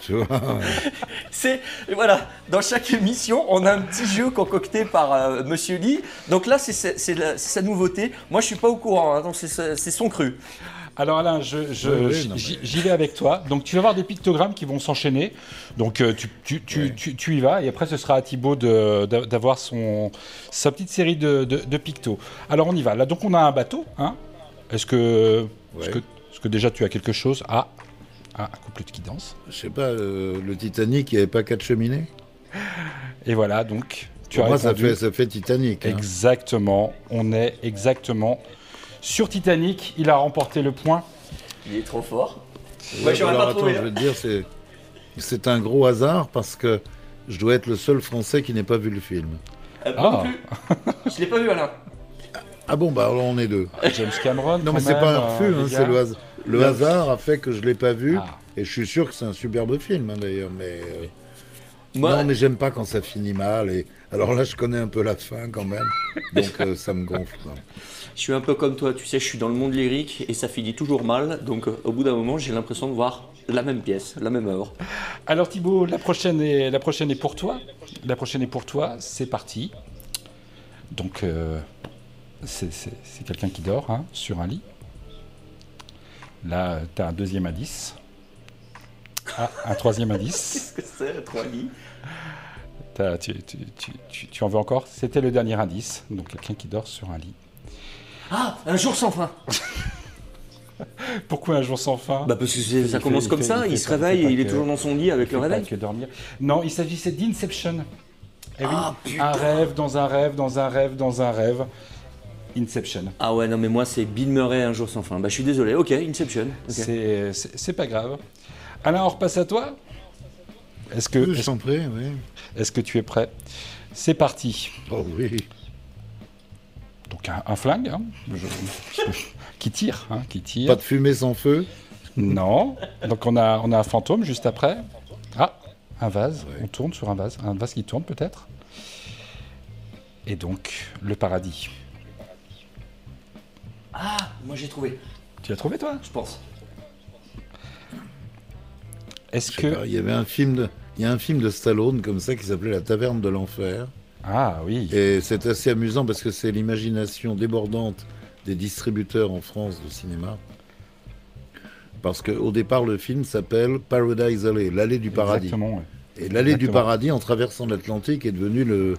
tu vois C'est voilà, dans chaque émission, on a un petit jeu concocté par euh, Monsieur Lee. Donc là, c'est sa nouveauté. Moi, je suis pas au courant, hein, donc c'est son cru. Alors Alain, je, je- Oui, oui, j'y- mais- vais avec toi. Donc tu vas avoir des pictogrammes qui vont s'enchaîner. Donc euh, tu, tu- tu- tu- tu y vas et après ce sera à Thibaut d'avoir son sa petite série de, de, de pictos. Alors on y va. Là donc on a un bateau. Hein Est-ce que, est-ce que est-ce que déjà tu as quelque chose Ah, ah un couple qui danse? Je sais pas, euh, le Titanic, il n'y avait pas quatre cheminées? Et voilà donc tu Pour as moi, ça fait, ça fait Titanic. hein. Exactement. On est exactement sur Titanic. Il a remporté le point. Il est trop fort. Ouais, Moi, j'aurais pas attends, trouvé. je hein. veux te dire, c'est, c'est un gros hasard parce que je dois être le seul Français qui n'ait pas vu le film. Euh, moi non plus. Je l'ai pas vu, Alain. Ah bon, bah alors on est deux. James Cameron. Non, quand mais c'est pas un euh, refus, hein, les c'est gars. le, has- le hasard a fait que je l'ai pas vu. Ah. Et je suis sûr que c'est un superbe film, hein, d'ailleurs. Mais euh, Moi- non, mais j'aime pas quand ça finit mal. Et alors là, je connais un peu la fin quand même, donc euh, ça me gonfle. quoi. Je suis un peu comme toi, tu sais, je suis dans le monde lyrique et ça finit toujours mal. Donc, euh, au bout d'un moment, j'ai l'impression de voir la même pièce, la même œuvre. Alors Thibaut, la prochaine est, la prochaine est pour toi. La prochaine est pour toi. C'est parti. Donc euh, c'est quelqu'un qui dort hein, sur un lit. Là, tu as un deuxième indice. Ah, un troisième indice. Qu'est-ce que c'est, trois lits tu, tu- tu- tu- tu en veux encore? C'était le dernier indice. Donc quelqu'un qui dort sur un lit. Ah, un jour sans fin. Pourquoi un jour sans fin? Bah parce que ça fait- commence il comme fait- ça, il, fait se réveille et il est toujours dans son lit avec il le réveil. que dormir. Non, il s'agissait d'Inception. Eh oui, Ah, un rêve dans un rêve dans un rêve dans un rêve. Inception. Ah ouais, non mais moi c'est Bill Murray un jour sans fin. Bah je suis désolé, ok, Inception. ok. C'est- C'est c'est pas grave. Alain, on repasse à toi Est-ce que, oui. est-ce tu es prêt? C'est parti. Oh oui. Donc un, un flingue hein, je- qui tire, hein, qui tire. Pas de fumée sans feu? Non. Donc on a, on a un fantôme juste après. Ah, un vase. On tourne sur un vase. Un vase qui tourne peut-être. Et donc le paradis. Ah, moi j'ai trouvé, Tu l'as trouvé toi? Je pense. Est-ce Je sais que pas, Il y avait un film de, il y a un film de Stallone comme ça qui s'appelait La Taverne de l'enfer. ah oui. Et c'est assez amusant parce que c'est l'imagination débordante des distributeurs en France de cinéma. Parce qu'au départ, le film s'appelle Paradise Alley, l'allée du paradis. Exactement. Et l'allée du paradis, en traversant l'Atlantique, est devenue le,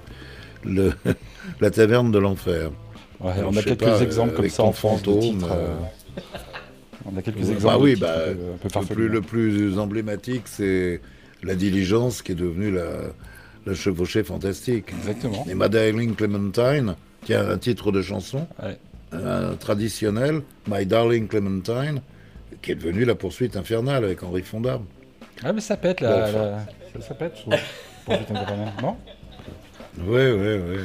le- la taverne de l'enfer. Ouais, on a quelques pas, exemples comme ça en France de fantôme, titres. euh, euh, On a quelques exemples. bah de oui, bah, un peu- un peu le, plus, farfelus. le plus emblématique, c'est La Diligence, qui est devenue la, la chevauchée fantastique. Exactement. Et My Darling Clementine, qui a un titre de chanson. Ouais. euh, traditionnel, My Darling Clementine, qui est devenu la poursuite infernale avec Henri Fonda. Ah, mais ça pète, là. la- Ça, ça pète, ou- Poursuite infernale, non? Oui, oui, oui,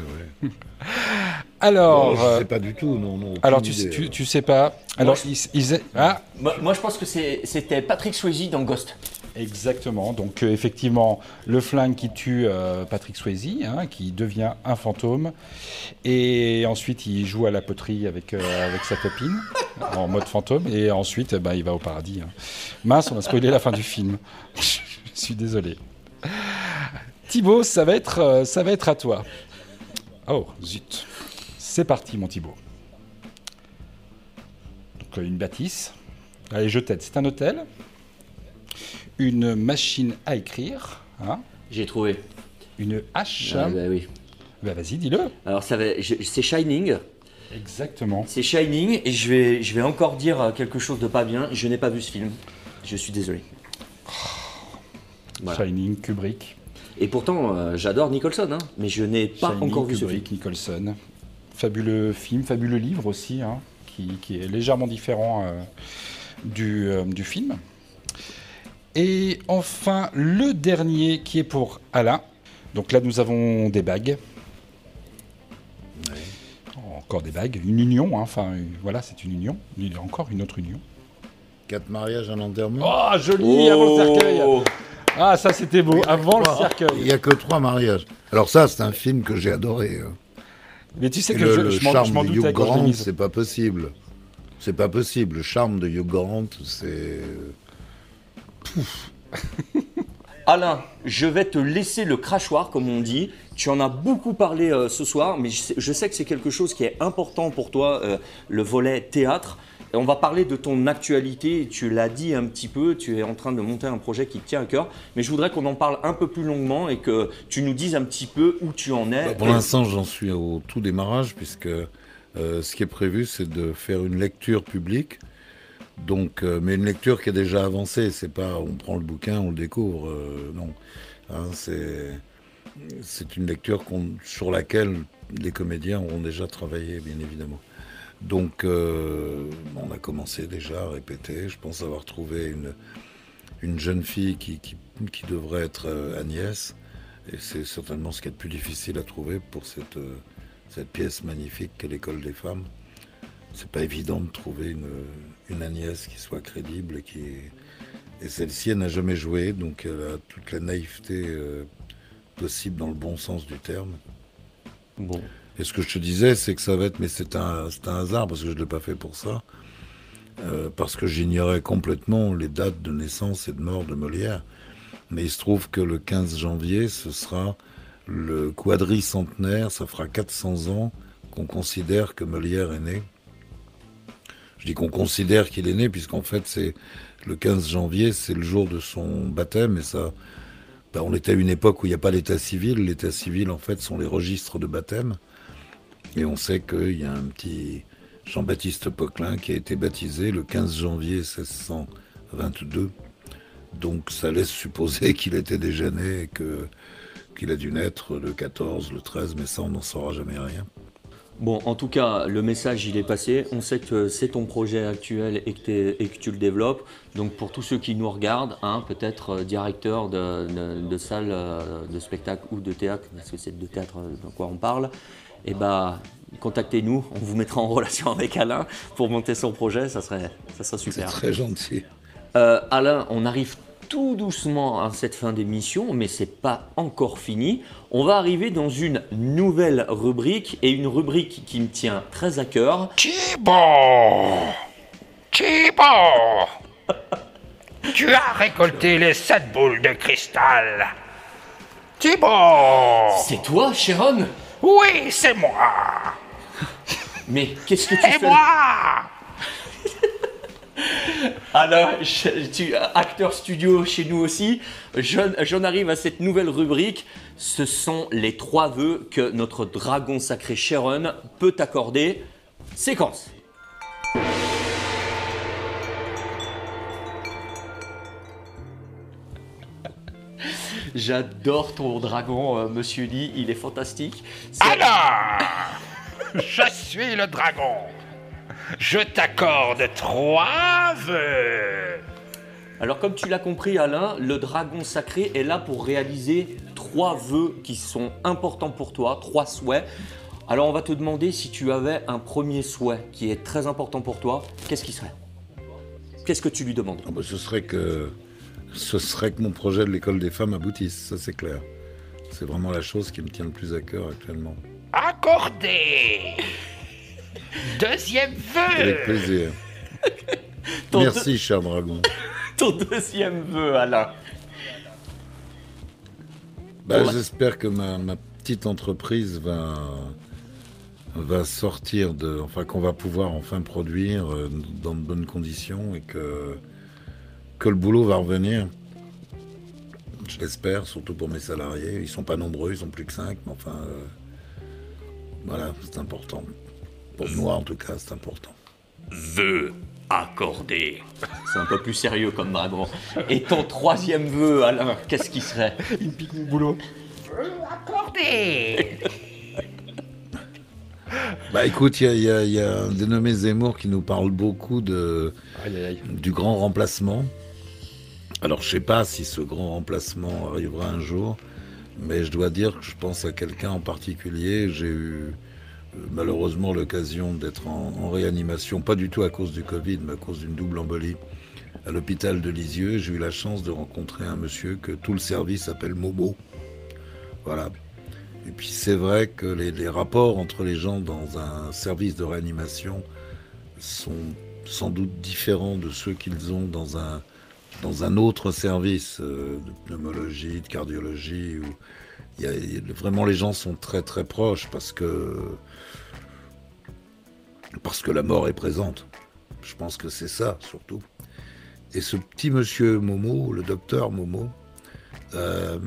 oui. Alors, Non, je euh, sais pas du tout, non, non. Alors, tu, idée, sais- tu, euh. tu sais pas. Alors, Moi, ils, ils- ah, Moi, moi, je pense que c'était Patrick Swayze dans Ghost. Exactement. Donc, euh, effectivement, le flingue qui tue euh, Patrick Swayze, hein, qui devient un fantôme. Et ensuite, il joue à la poterie avec, euh, avec sa copine, en mode fantôme. Et ensuite, bah, il va au paradis. hein. Mince, on a spoilé la fin du film. Je suis désolé. Thibaut, ça va être, ça va être à toi. Oh, zut. C'est parti, mon Thibaut. Donc, euh, une bâtisse. Allez, je t'aide. C'est un hôtel. Une machine à écrire. hein. J'ai trouvé. Une hache. Ah, bah oui. Bah, vas-y, dis-le. Alors, ça va, je- c'est Shining. Exactement. C'est Shining, et je vais, je vais encore dire euh, quelque chose de pas bien. Je n'ai pas vu ce film. Je suis désolé. Voilà. Shining, Kubrick. Et pourtant, euh, j'adore Nicholson, hein, mais je n'ai pas Shining, encore vu ce film. Kubrick, Nicholson. Fabuleux film, fabuleux livre aussi, hein, qui, qui est légèrement différent euh, du, euh, du film. Et enfin, le dernier qui est pour Alain. Donc là, nous avons des bagues. Oh, Encore des bagues. Une union, hein, enfin, une- voilà, c'est une union. Il y a encore une autre union. Quatre mariages, un enterrement. Oh, joli, avant le cercueil. Ah, ça, c'était beau, avant le cercueil. Il n'y a que trois mariages. Alors ça, c'est un film que j'ai adoré. euh. Mais tu sais que le, je, le je m'en- charme je de Hugh Grant, c'est pas possible. C'est pas possible. Le charme de Hugh Grant, c'est... Alain, je vais te laisser le crachoir, comme on dit. Tu en as beaucoup parlé euh, ce soir, mais je sais, je sais que c'est quelque chose qui est important pour toi, euh, le volet théâtre. On va parler de ton actualité. Tu l'as dit un petit peu, tu es en train de monter un projet qui te tient à cœur. Mais je voudrais qu'on en parle un peu plus longuement et que tu nous dises un petit peu où tu en es. Bah, pour l'instant, j'en suis au tout démarrage, puisque euh, ce qui est prévu, c'est de faire une lecture publique. Donc, euh, mais une lecture qui est déjà avancée. C'est pas on prend le bouquin, on le découvre. euh, non, Hein, c'est c'est une lecture sur laquelle les comédiens auront déjà travaillé, bien évidemment. Donc, euh, on a commencé déjà à répéter. Je pense avoir trouvé une, une jeune fille qui, devrait être euh, Agnès. Et c'est certainement ce qui est le plus difficile à trouver pour cette, euh, pièce magnifique qu'est l'école des femmes. C'est pas évident de trouver une, Agnès qui soit crédible et qui et celle-ci elle n'a jamais joué, donc elle a toute la naïveté possible dans le bon sens du terme. Et ce que je te disais, c'est que ça va être, mais c'est un, un hasard parce que je ne l'ai pas fait pour ça, euh, parce que j'ignorais complètement les dates de naissance et de mort de Molière. Mais il se trouve que le 15 janvier, ce sera le quadricentenaire, ça fera 400 ans qu'on considère que Molière est né. Je dis qu'on considère qu'il est né, puisqu'en fait, c'est le 15 janvier, c'est le jour de son baptême, et ça, ben, on était à une époque où il n'y a pas l'état civil. L'état civil, en fait, sont les registres de baptême. Et on sait qu'il y a un petit Jean-Baptiste Poquelin qui a été baptisé le 15 janvier 1622. Donc ça laisse supposer qu'il était déjà né et qu'il a dû naître le 14, le 13, mais ça, on n'en saura jamais rien. Bon, en tout cas, le message, il est passé. On sait que c'est ton projet actuel et que, et que tu le développes. Donc, pour tous ceux qui nous regardent, hein, peut-être euh, directeur de salle euh, de spectacle ou de théâtre, parce que c'est de théâtre euh, de quoi on parle, eh ben, contactez-nous. On vous mettra en relation avec Alain pour monter son projet. Ça serait, ça serait super. Très gentil. Euh, Alain, on arrive tout doucement à cette fin d'émission, mais c'est pas encore fini. On va arriver dans une nouvelle rubrique et une rubrique qui me tient très à cœur. Thibaut Thibaut Tu as récolté les sept boules de cristal. Thibaut C'est toi, Sharon? Oui, c'est moi Mais qu'est-ce que tu fais moi Alain, je- tu, acteur studio chez nous aussi, j'en j'en arrive à cette nouvelle rubrique. Ce sont les trois vœux que notre dragon sacré Sharon peut accorder. Séquence. J'adore ton dragon, euh, Monsieur Lee, il est fantastique. C'est- Alors Je suis le dragon je t'accorde trois vœux. Alors comme tu l'as compris Alain, le dragon sacré est là pour réaliser trois vœux qui sont importants pour toi, trois souhaits. Alors on va te demander si tu avais un premier souhait qui est très important pour toi, qu'est-ce qui serait? Qu'est-ce que tu lui demandes Ah bah, ce serait que ce serait que mon projet de l'école des femmes aboutisse, ça c'est clair. C'est vraiment la chose qui me tient le plus à cœur actuellement. Accordé. Deuxième vœu. Avec plaisir. Ton Merci, cher dragon. Ton deuxième vœu Alain. Bah, Bon, bah- J'espère que ma, ma petite entreprise va, va sortir de. Enfin, qu'on va pouvoir enfin produire euh, dans de bonnes conditions et que, que le boulot va revenir. Je l'espère, surtout pour mes salariés. Ils sont pas nombreux, ils sont plus que 5, mais enfin. euh, voilà, c'est important. Pour moi, en tout cas, c'est important. Vœu accordé. C'est un peu plus sérieux comme dragon. Et ton troisième vœu Alain, qu'est-ce qui serait? Il me pique mon boulot. Accordé. Bah écoute, y y il y a un dénommé Zemmour qui nous parle beaucoup de, du grand remplacement. Alors je sais pas si ce grand remplacement arrivera un jour, mais je dois dire que je pense à quelqu'un en particulier. J'ai eu euh, malheureusement l'occasion d'être en, réanimation, pas du tout à cause du Covid, mais à cause d'une double embolie à l'hôpital de Lisieux. J'ai eu la chance de rencontrer un monsieur que tout le service appelle Momo. Voilà. Et puis c'est vrai que les rapports entre les gens dans un service de réanimation sont sans doute différents de ceux qu'ils ont dans un, dans un autre service euh, de pneumologie, de cardiologie. Où y a- vraiment les gens sont très très proches parce que, parce que la mort est présente. Je pense que c'est ça surtout. Et ce petit monsieur Momo, le docteur Momo, euh,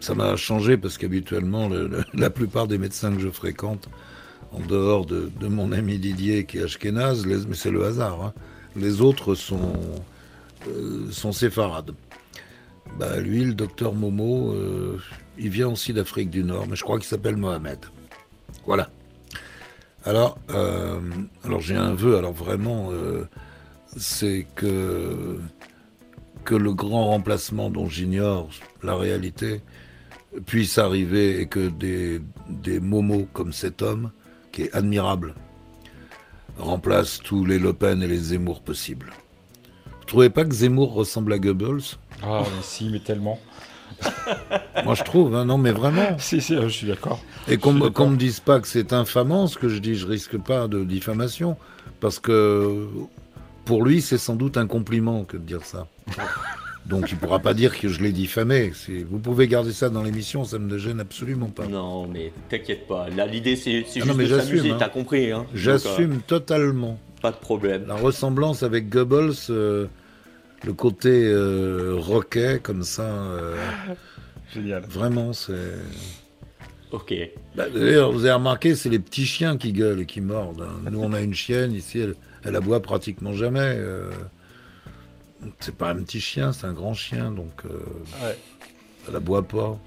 ça m'a changé parce qu'habituellement, le- le- la plupart des médecins que je fréquente, en dehors de, mon ami Didier qui est ashkénaze, mais c'est le hasard, hein, les autres sont, euh, sont séfarades. Bah, lui, le docteur Momo, euh, il vient aussi d'Afrique du Nord, mais je crois qu'il s'appelle Mohamed. Voilà. Alors, euh, j'ai un vœu, alors vraiment, c'est que, que le grand remplacement dont j'ignore la réalité puisse arriver et que des, des momos comme cet homme, qui est admirable, remplacent tous les Le Pen et les Zemmour possibles. Vous trouvez pas que Zemmour ressemble à Goebbels? Ah, mais si, mais tellement. Moi, je trouve, hein, non, mais vraiment. Si, si, je suis d'accord. Et qu'on qu'on me dise pas que c'est infamant, ce que je dis, je risque pas de diffamation, parce que pour lui, c'est sans doute un compliment que de dire ça. Donc il pourra pas dire que je l'ai diffamé. Vous pouvez garder ça dans l'émission, ça me gêne absolument pas. Non, mais t'inquiète pas. Là, l'idée, c'est Ah juste non, mais de j'assume, s'amuser. hein. T'as compris, hein J'assume euh, totalement. pas de problème. La ressemblance avec Goebbels, euh, le côté euh, roquet comme ça. euh, Génial. Vraiment, c'est. Ok. Bah, D'ailleurs, vous avez remarqué, c'est les petits chiens qui gueulent et qui mordent. hein. Nous, on a une chienne ici, elle, elle aboie pratiquement jamais. C'est pas un petit chien, c'est un grand chien, donc euh, Ouais. elle aboie pas.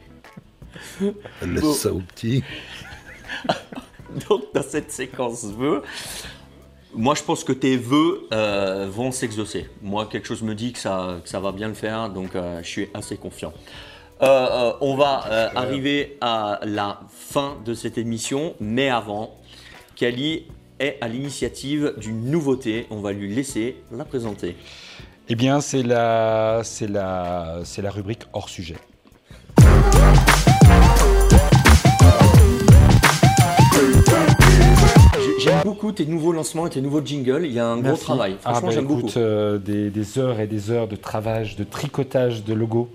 Elle laisse Bon. ça aux petits. Donc, dans cette séquence vœux, moi, je pense que tes vœux euh, vont s'exaucer. Moi, quelque chose me dit que ça, que ça va bien le faire, donc euh, je suis assez confiant. Euh, on va arriver à la fin de cette émission, mais avant, Kali est à l'initiative d'une nouveauté. On va lui laisser la présenter. Eh bien, c'est la, c'est la, c'est la rubrique hors sujet. J'ai- J'aime beaucoup tes nouveaux lancements et tes nouveaux jingles. Il y a un gros travail. Ah, Franchement, bah, j'aime écoute, beaucoup. euh, des, des heures et des heures de travail, de tricotage de logos.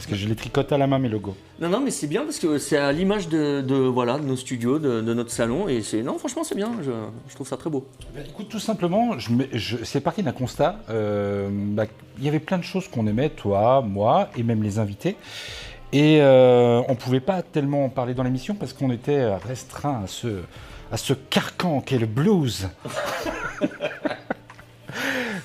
Parce que je les tricote à la main, mes logos. Non, non, mais c'est bien parce que c'est à l'image de, de, voilà, de nos studios, de, de notre salon. Et c'est non, franchement, c'est bien. Je, je trouve ça très beau. Ben, écoute, tout simplement, je, me- je- c'est parti d'un constat. euh, bah, Il y avait plein de choses qu'on aimait, toi, moi, et même les invités. Et euh, on ne pouvait pas tellement en parler dans l'émission parce qu'on était restreint à ce, à ce carcan qu'est le blues.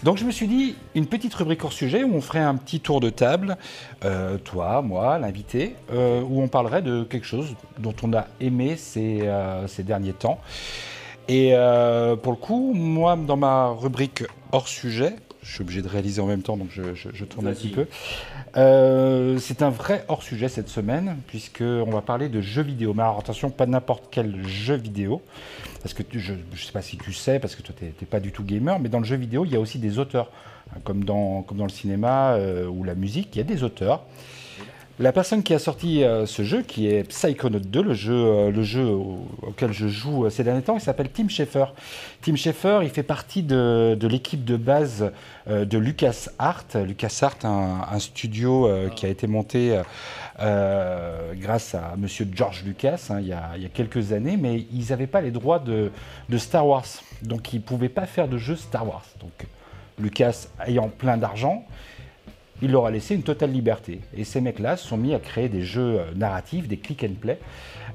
Donc je me suis dit, une petite rubrique hors sujet où on ferait un petit tour de table, euh, toi, moi, l'invité, euh, où on parlerait de quelque chose dont on a aimé ces, euh, ces derniers temps. Et pour le coup, moi, dans ma rubrique hors sujet, je suis obligé de réaliser en même temps, donc je, je- je tourne un petit peu. Euh, c'est un vrai hors sujet cette semaine, puisqu'on va parler de jeux vidéo. Mais alors attention, pas n'importe quel jeu vidéo. Parce que je ne sais pas si tu sais, parce que toi, tu n'es pas du tout gamer, mais dans le jeu vidéo, il y a aussi des auteurs. Comme dans, comme dans le cinéma euh, ou la musique, il y a des auteurs. La personne qui a sorti euh, ce jeu, qui est Psychonaut 2, le jeu, euh, le jeu au- auquel je joue euh, ces derniers temps, il s'appelle Tim Schafer. Tim Schafer, il fait partie de, l'équipe de base de LucasArts. LucasArts, un, studio qui a été monté grâce à Monsieur George Lucas hein, il, y a, quelques années, mais ils n'avaient pas les droits de, de Star Wars, donc ils ne pouvaient pas faire de jeux Star Wars. Donc Lucas ayant plein d'argent, il leur a laissé une totale liberté. Et ces mecs-là se sont mis à créer des jeux euh, narratifs, des click and play,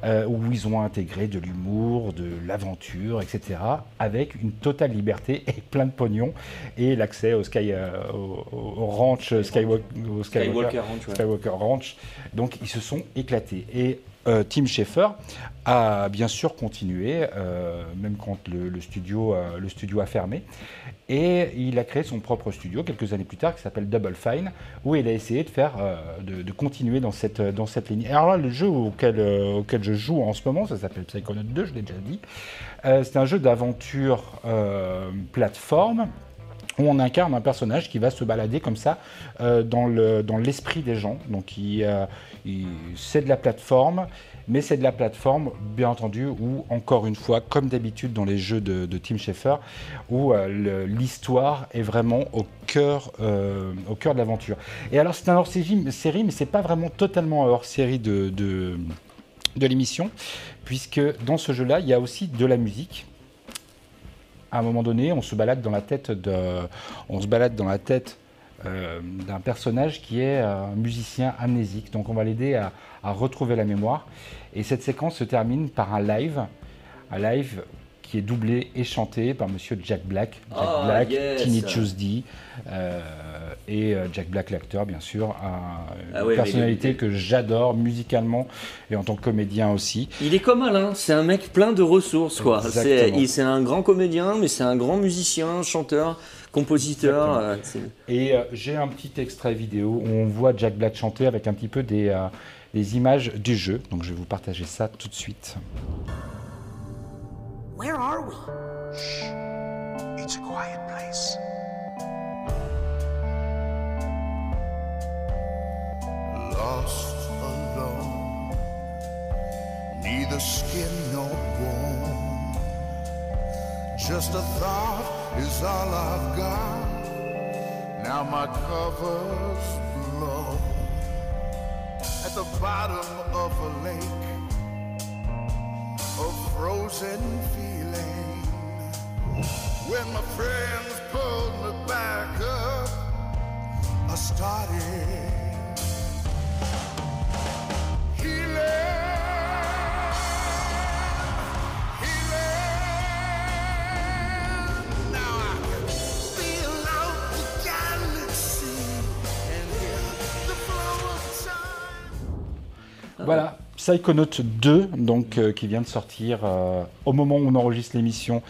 euh, où ils ont intégré de l'humour, de l'aventure, etc., avec une totale liberté et plein de pognon, et l'accès au, sky, euh, au, au ranch Skywalker, au Skywalker Ranch, ouais. Skywalker Ranch. Donc ils se sont éclatés. Et euh, Tim Schafer a bien sûr continué, euh, même quand le, studio, euh, le studio a fermé. Et il a créé son propre studio quelques années plus tard qui s'appelle Double Fine, où il a essayé de faire, de, continuer dans cette, dans cette ligne. Alors là, le jeu auquel, auquel je joue en ce moment, ça s'appelle Psychonaut 2, je l'ai déjà dit. C'est un jeu d'aventure plateforme où on incarne un personnage qui va se balader comme ça dans le- dans l'esprit des gens. Donc il- c'est de la plateforme, mais c'est de la plateforme, bien entendu, où encore une fois, comme d'habitude dans les jeux de, Tim Schafer, où euh, l'histoire est vraiment au cœur, euh, au cœur de l'aventure. Et alors c'est un hors-série, série, mais c'est pas vraiment totalement hors-série de l'émission, puisque dans ce jeu-là, il y a aussi de la musique à un moment donné, on se balade dans la tête de, on se balade dans la tête euh, d'un personnage qui est euh, un musicien amnésique. Donc on va l'aider à, à retrouver la mémoire. Et cette séquence se termine par un live, un live qui est doublé et chanté par Monsieur Jack Black, Jack Ah, Black, yes. Tinny Tuesday, euh, et Jack Black l'acteur bien sûr, un- une Ah mais personnalité que j'adore musicalement et en tant que comédien aussi. Il est comme Alain, c'est un mec plein de ressources, quoi. C'est un grand comédien, mais c'est un grand musicien, chanteur, compositeur. euh, Et euh, j'ai un petit extrait vidéo où on voit Jack Black chanter avec un petit peu des, euh, des images du jeu. Donc je vais vous partager ça tout de suite. Where are we? It's a quiet place. Lost alone, neither skin nor bone. Just a thought is all I've got. Now my cover's blow At the bottom of a lake, a frozen feeling. When my friends pulled me back up, I started Voilà, Psychonaut 2, donc, euh, qui vient de sortir euh, au moment où on enregistre l'émission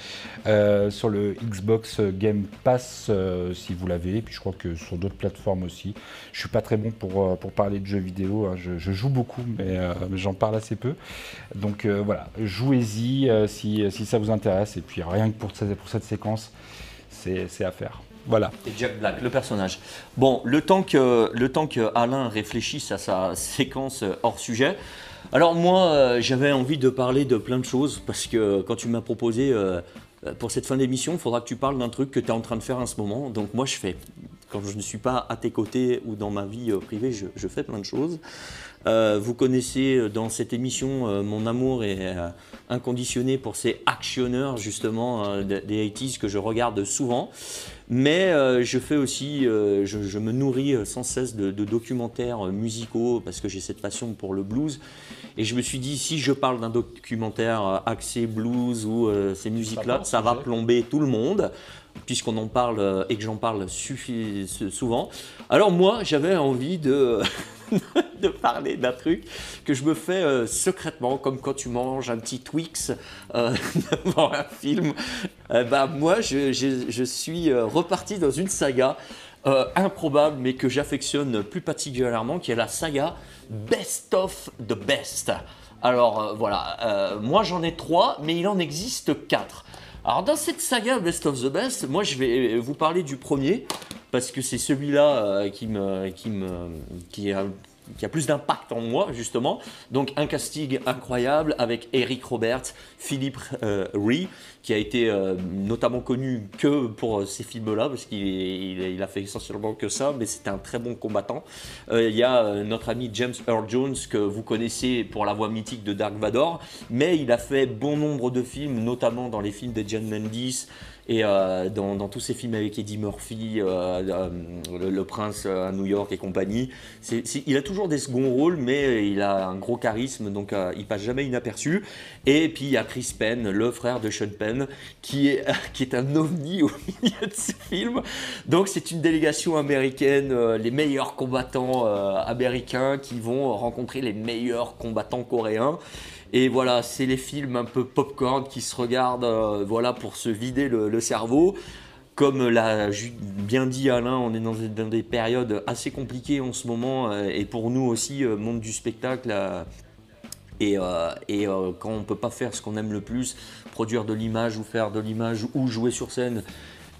euh, sur le Xbox Game Pass, si vous l'avez, et puis je crois que sur d'autres plateformes aussi. Je suis pas très bon pour, parler de jeux vidéo, hein. je, joue beaucoup, mais, j'en parle assez peu. Donc voilà, jouez-y si, ça vous intéresse, et puis rien que pour, cette- séquence, c'est à faire. Voilà. Et Jack Black, le personnage. Bon, le temps que, le temps que Alain réfléchisse à sa séquence hors sujet. Alors moi, euh, j'avais envie de parler de plein de choses parce que quand tu m'as proposé euh, euh, pour cette fin d'émission, il faudra que tu parles d'un truc que tu es en train de faire en ce moment. Donc moi, je fais, quand je ne suis pas à tes côtés ou dans ma vie privée, je fais plein de choses. Euh, vous connaissez euh, dans cette émission euh, mon amour est euh, inconditionné pour ces actionneurs justement de- des 80s que je regarde souvent. Mais je fais aussi, je, je me nourris sans cesse de, de documentaires musicaux parce que j'ai cette passion pour le blues. Et je me suis dit, si je parle d'un documentaire axé blues ou ces musiques-là, ça va plomber tout le monde, puisqu'on en parle et que j'en parle suffi- souvent. Alors moi, j'avais envie de, de parler d'un truc que je me fais euh, secrètement, comme quand tu manges un petit Twix euh, devant un film. Euh, bah, moi, je, suis euh, reparti dans une saga improbable, mais que j'affectionne plus particulièrement, qui est la saga Best of the Best. Alors voilà, moi j'en ai trois, mais il en existe quatre. Alors dans cette saga Best of the Best, moi je vais vous parler du premier parce que c'est celui-là euh, qui me a plus d'impact en moi justement. Donc un casting incroyable avec Eric Roberts, Philippe euh, qui a été euh, notamment connu que pour ces films-là parce qu'il a- fait essentiellement que ça, mais c'était un très bon combattant. Euh, Il y a euh, notre ami James Earl Jones que vous connaissez pour la voix mythique de Dark Vador, mais il a fait bon nombre de films, notamment dans les films de John Landis et euh, dans, tous ces films avec Eddie Murphy, euh, euh, le, Prince euh, à New York et compagnie. Il a toujours des seconds rôles, mais il a un gros charisme, donc euh, il passe jamais inaperçu. Et puis il y a Chris Penn, le frère de Sean Penn, qui est, un ovni au milieu de ce film. Donc c'est une délégation américaine, euh, les meilleurs combattants euh, américains qui vont rencontrer les meilleurs combattants coréens. Et voilà, c'est les films un peu popcorn qui se regardent euh, voilà, pour se vider le, cerveau. Comme l'a bien dit Alain, on est dans des, périodes assez compliquées en ce moment. et pour nous aussi, monde du spectacle. Et, euh, euh, quand on peut pas faire ce qu'on aime le plus, produire de l'image ou faire de l'image ou jouer sur scène,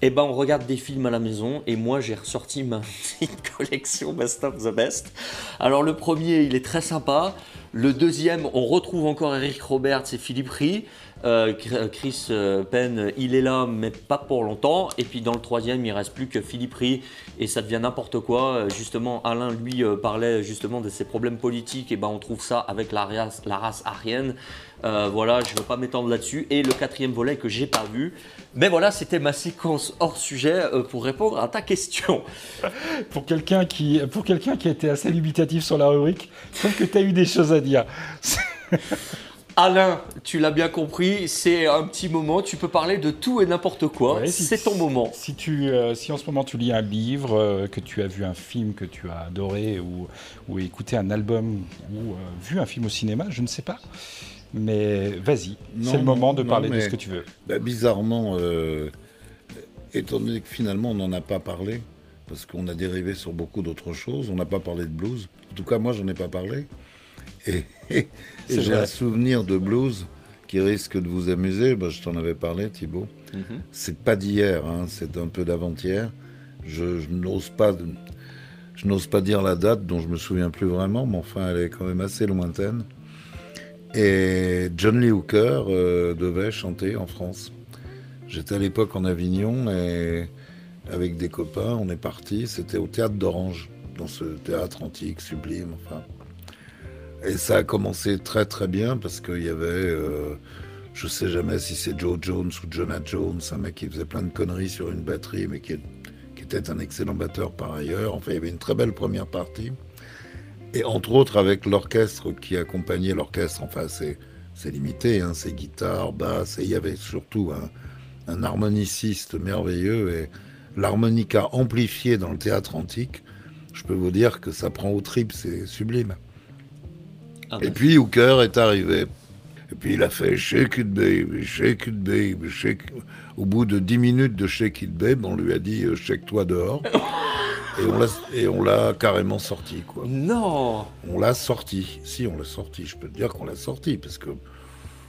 eh ben on regarde des films à la maison. Et moi j'ai ressorti ma collection Best of the Best. Alors le premier il est très sympa. Le deuxième on retrouve encore Eric Roberts et Philippe Rhee. Euh, Chris euh, Penn, il est là, mais pas pour longtemps. Et puis dans le troisième, il reste plus que Philippe Rhee et ça devient n'importe quoi. Euh, Justement, Alain, lui, euh, parlait justement de ses problèmes politiques. Et ben, on trouve ça avec la race, la. Euh, voilà, je ne veux pas m'étendre là-dessus. Et le quatrième volet que j'ai pas vu. Mais voilà, c'était ma séquence hors sujet euh, pour répondre à ta question. Pour quelqu'un qui, pour a assez limitatif sur la rubrique, je trouve que tu as eu des choses à dire. Alain, tu l'as bien compris, c'est un petit moment, tu peux parler de tout et n'importe quoi, Ouais, si- c'est ton moment. Si, tu, euh, si en ce moment tu lis un livre, euh, que tu as vu un film que tu as adoré, ou, ou écouté un album, ou euh, vu un film au cinéma, je ne sais pas. Mais vas-y, c'est le moment de non, parler de ce que tu veux. bah, bizarrement, euh, étant donné que finalement on n'en a pas parlé, parce qu'on a dérivé sur beaucoup d'autres choses, on n'a pas parlé de blues. En tout cas, moi, j'en ai pas parlé. Et, et- j'ai un souvenir de blues qui risque de vous amuser. Bah, je t'en avais parlé, Thibaut. Mhm. C'est pas d'hier, hein, c'est un peu d'avant-hier. Je, je n'ose pas, je n'ose pas dire la date, dont je me souviens plus vraiment, mais enfin, elle est quand même assez lointaine. Et John Lee Hooker euh, devait chanter en France. J'étais à l'époque en Avignon et avec des copains, on est parti. C'était au théâtre d'Orange, dans ce théâtre antique, sublime, enfin. Et ça a commencé très très bien parce qu'il y avait, euh, je sais jamais si c'est Joe Jones ou Jonah Jones, un mec qui faisait plein de conneries sur une batterie, mais qui, était un excellent batteur par ailleurs. Enfin, il y avait une très belle première partie. Et entre autres avec l'orchestre qui accompagnait l'orchestre, enfin c'est, c'est limité, hein, c'est guitare, basse, et il y avait surtout un, un harmoniciste merveilleux et l'harmonica amplifiée dans le théâtre antique, je peux vous dire que ça prend au trip, c'est sublime. Ah et puis Hooker est arrivé. Et puis il a fait Shake It Babe, Shake It Babe, Shake Au bout de 10 minutes de Shake It Babe, on lui a dit euh, Shake-toi dehors. et on l'a- carrément sorti, quoi. Non On l'a sorti. Si, on l'a sorti. Je peux te dire qu'on l'a sorti, parce que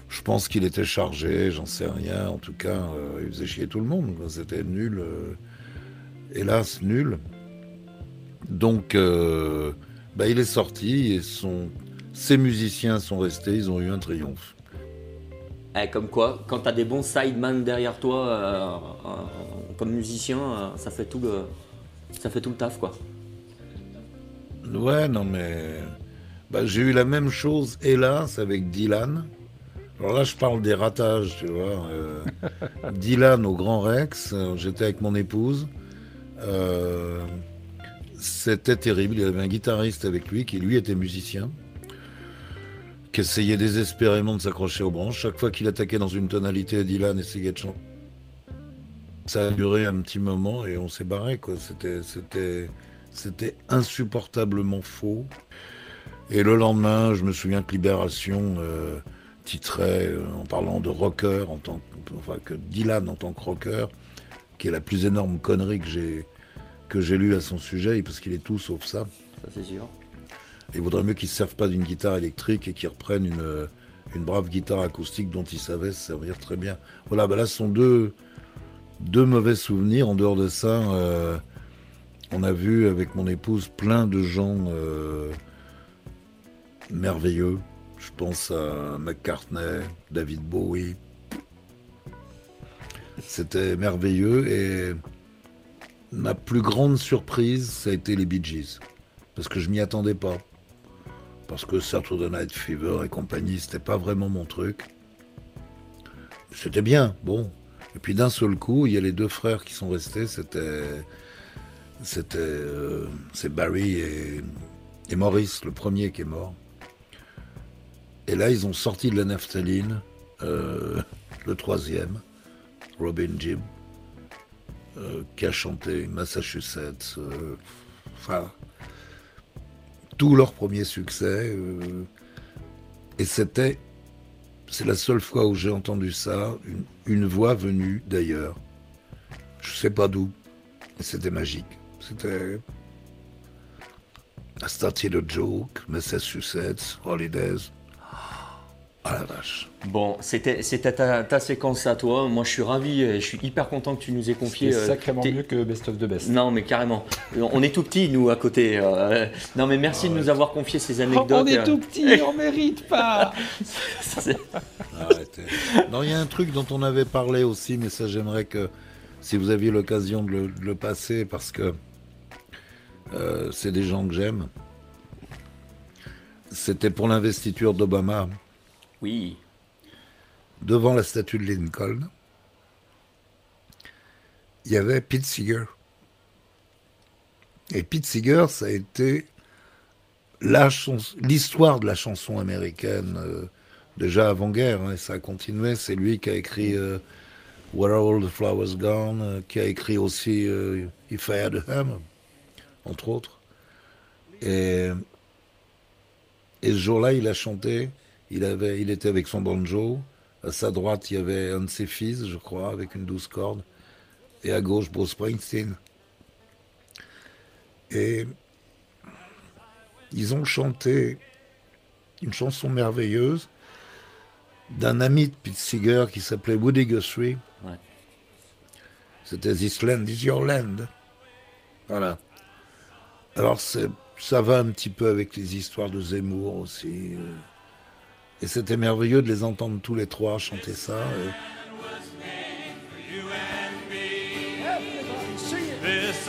je pense qu'il était chargé, j'en sais rien. En tout cas, euh, il faisait chier tout le monde. C'était nul. euh, hélas, nul. Donc, euh, bah, il est sorti et son, ses musiciens sont restés. Ils ont eu un triomphe. Eh, comme quoi, quand t'as des bons sideman derrière toi, euh, euh, comme musicien, euh, ça fait tout le, ça fait tout le taf, quoi. Ouais, non, mais bah, j'ai eu la même chose, hélas, avec Dylan. Alors là, je parle des ratages, tu vois. Dylan au Grand Rex, j'étais avec mon épouse. C'était terrible. Il y avait un guitariste avec lui qui, lui, était musicien, qui essayait désespérément de s'accrocher aux branches. Chaque fois qu'il attaquait dans une tonalité, Dylan essayait de chanter. Ça a duré un petit moment et on s'est barré, C'était insupportablement faux. Et le lendemain, je me souviens que Libération euh, titrait euh, en parlant de rocker, en tant que, enfin que Dylan en tant que rocker, qui est la plus énorme connerie que j'ai que j'ai lue à son sujet, parce qu'il est tout sauf ça. Ça c'est sûr. Il vaudrait mieux qu'ils ne se servent pas d'une guitare électrique et qu'ils reprennent une, une brave guitare acoustique dont ils savaient se servir très bien. Voilà, bah là, sont deux, deux mauvais souvenirs. En dehors de ça, euh, on a vu avec mon épouse plein de gens euh, merveilleux. Je pense à McCartney, David Bowie. C'était merveilleux et ma plus grande surprise, ça a été les Bee Gees. Parce que je m'y attendais pas. Parce que Saturday Night Fever et compagnie, c'était pas vraiment mon truc. C'était bien, bon. Et puis d'un seul coup, il y a les deux frères qui sont restés. C'était. C'était. euh, c'est Barry et, et Maurice, le premier qui est mort. Et là, ils ont sorti de la naphtaline, euh, le troisième, Robin Jim, euh, qui a chanté Massachusetts. Enfin, tous leurs premiers succès. euh, et c'était, c'est la seule fois où j'ai entendu ça, une, voix venue d'ailleurs. Je sais pas d'où. C'était magique. C'était. I started a joke, Massachusetts, Holidays. Ah la vache. Bon, c'était c'était ta, ta séquence à toi. Moi, je suis ravi et je suis hyper content que tu nous aies confié. C'est euh, sacrément mieux que Best of the Best. Non, mais carrément. On est tout petits, nous, à côté. euh, Non, mais merci de nous avoir confié ces anecdotes. on est euh. tout petit, on mérite pas. Arrêtez. Non, il y a un truc dont on avait parlé aussi, mais ça j'aimerais que si vous aviez l'occasion de le, de le passer, parce que euh, c'est des gens que j'aime. C'était pour l'investiture d'Obama Oui. devant la statue de Lincoln. Il y avait Pete Seeger. Et Pete Seeger, ça a été l'histoire de la chanson américaine, euh, déjà avant-guerre, hein, ça a continué. C'est lui qui a écrit euh, Where Are All the Flowers Gone, euh, qui a écrit aussi If I Had a Hammer, entre autres. Et ce jour-là, il a chanté, il, avait, il était avec son banjo. À sa droite, il y avait un de ses fils, je crois, avec une douze cordes. Et à gauche, Bruce Springsteen. Et ils ont chanté une chanson merveilleuse d'un ami de Pete Seeger qui s'appelait Woody Guthrie. Ouais. C'était This Land is Your Land. Voilà. Alors ça va un petit peu avec les histoires de Zemmour aussi. euh. Et c'était merveilleux de les entendre tous les trois chanter ça. This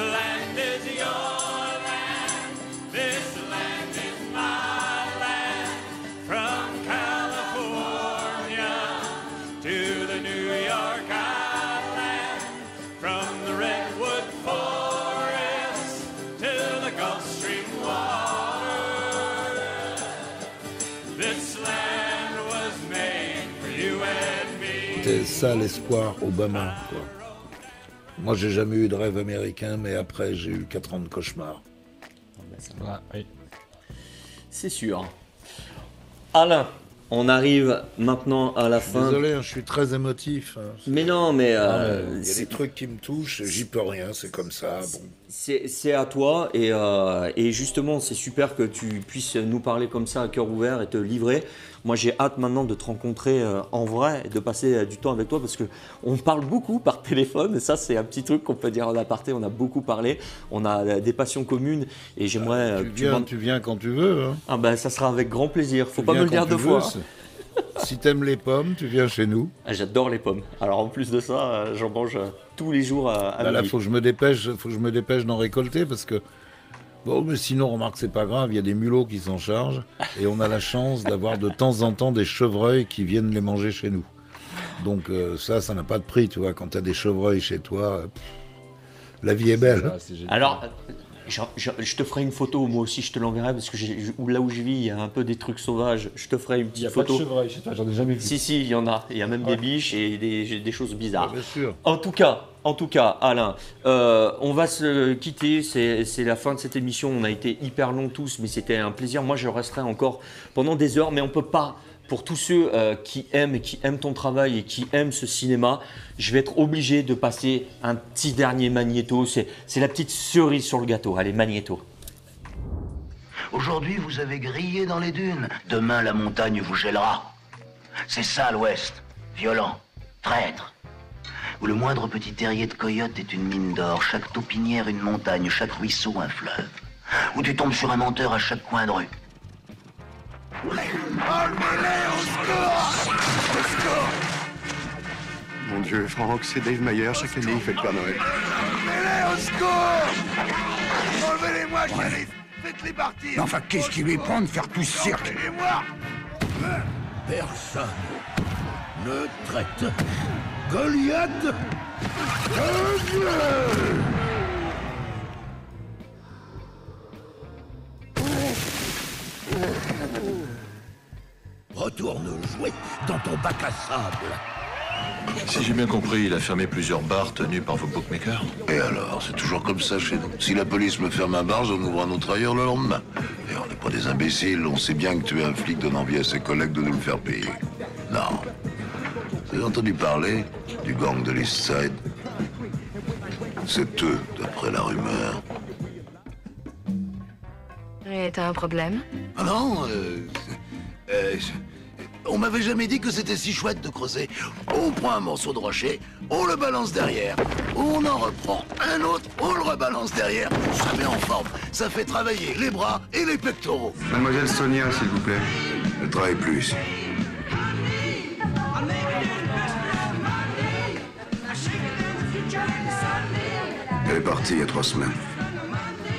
ça l'espoir Obama. Quoi. Moi, j'ai jamais eu de rêve américain, mais après, j'ai eu quatre ans de cauchemar. C'est sûr. Alain, on arrive maintenant à la fin. Désolé, hein, je suis très émotif. hein. Mais non, mais. Euh, mais Il y a des trucs qui me touchent, j'y peux rien, c'est comme ça. Bon. C'est à toi et, euh, et justement c'est super que tu puisses nous parler comme ça à cœur ouvert et te livrer. Moi j'ai hâte maintenant de te rencontrer euh, en vrai et de passer euh, du temps avec toi parce que on parle beaucoup par téléphone et ça c'est un petit truc qu'on peut dire en aparté. On a beaucoup parlé, on a des passions communes et j'aimerais. Tu viens, m'en- tu viens quand tu veux. hein. Ah ben ça sera avec grand plaisir. Faut Tu pas me le dire deux tu fois. Si t'aimes les pommes, tu viens chez nous. Ah, J'adore les pommes. Alors en plus de ça, euh, j'en mange euh, tous les jours à, à Bah là, faut que je me dépêche, faut que je me dépêche d'en récolter parce que bon, mais sinon, remarque, c'est pas grave. Il y a des mulots qui s'en chargent et on a la chance d'avoir de temps en temps des chevreuils qui viennent les manger chez nous. Donc euh, ça, ça n'a pas de prix, tu vois. Quand t'as des chevreuils chez toi, euh, pff, la vie est belle. Alors, Je te ferai une photo, moi aussi, je te l'enverrai parce que là où je vis, il y a un peu des trucs sauvages. Je te ferai une Il petite n'y a pas de photo. chevreuil chez toi, j'en ai jamais vu. Si, si, il y en a. Il y a même des biches et des, choses bizarres. Bien sûr. En tout cas, en tout cas, Alain, euh, on va se quitter. C'est c'est la fin de cette émission. On a été hyper longs tous, mais c'était un plaisir. Moi, je resterai encore pendant des heures, mais on peut pas. Pour tous ceux euh, qui aiment et qui aiment ton travail et qui aiment ce cinéma, je vais être obligé de passer un petit dernier magnéto. C'est la petite cerise sur le gâteau. Allez, magnéto. Aujourd'hui, vous avez grillé dans les dunes. Demain, la montagne vous gèlera. C'est ça l'Ouest. Violent, traître. Où le moindre petit terrier de coyote est une mine d'or, chaque taupinière une montagne, chaque ruisseau un fleuve. Où tu tombes sur un menteur à chaque coin de rue. Mon Dieu, Franck, c'est Dave Mayer. Chaque année, il fait le Père Noël. Enlevez-les au secours. Enlevez-les-moi, shérif. Faites-les partir. Mais enfin, qu'est-ce qui lui prend de faire tout ce cirque Enlevez-moi Personne ne traite Goliath de Dieu Retourne jouer dans ton bac à sable. Si j'ai bien compris, il a fermé plusieurs bars tenus par vos bookmakers. Et alors, c'est toujours comme ça chez nous. Si la police me ferme un bar, j'en ouvre un autre ailleurs le lendemain. Et on n'est pas des imbéciles, on sait bien que tu es un flic donne envie à ses collègues de nous le faire payer. Non. Vous avez entendu parler du gang de l'East Side? C'est eux, d'après la rumeur. Et t'as un problème? Ah non, euh, euh, on m'avait jamais dit que c'était si chouette de creuser. On prend un morceau de rocher, on le balance derrière, on en reprend un autre, on le rebalance derrière, ça met en forme, ça fait travailler les bras et les pectoraux. Mademoiselle Sonia, s'il vous plaît. Ne travaille plus. Elle est partie il y a trois semaines.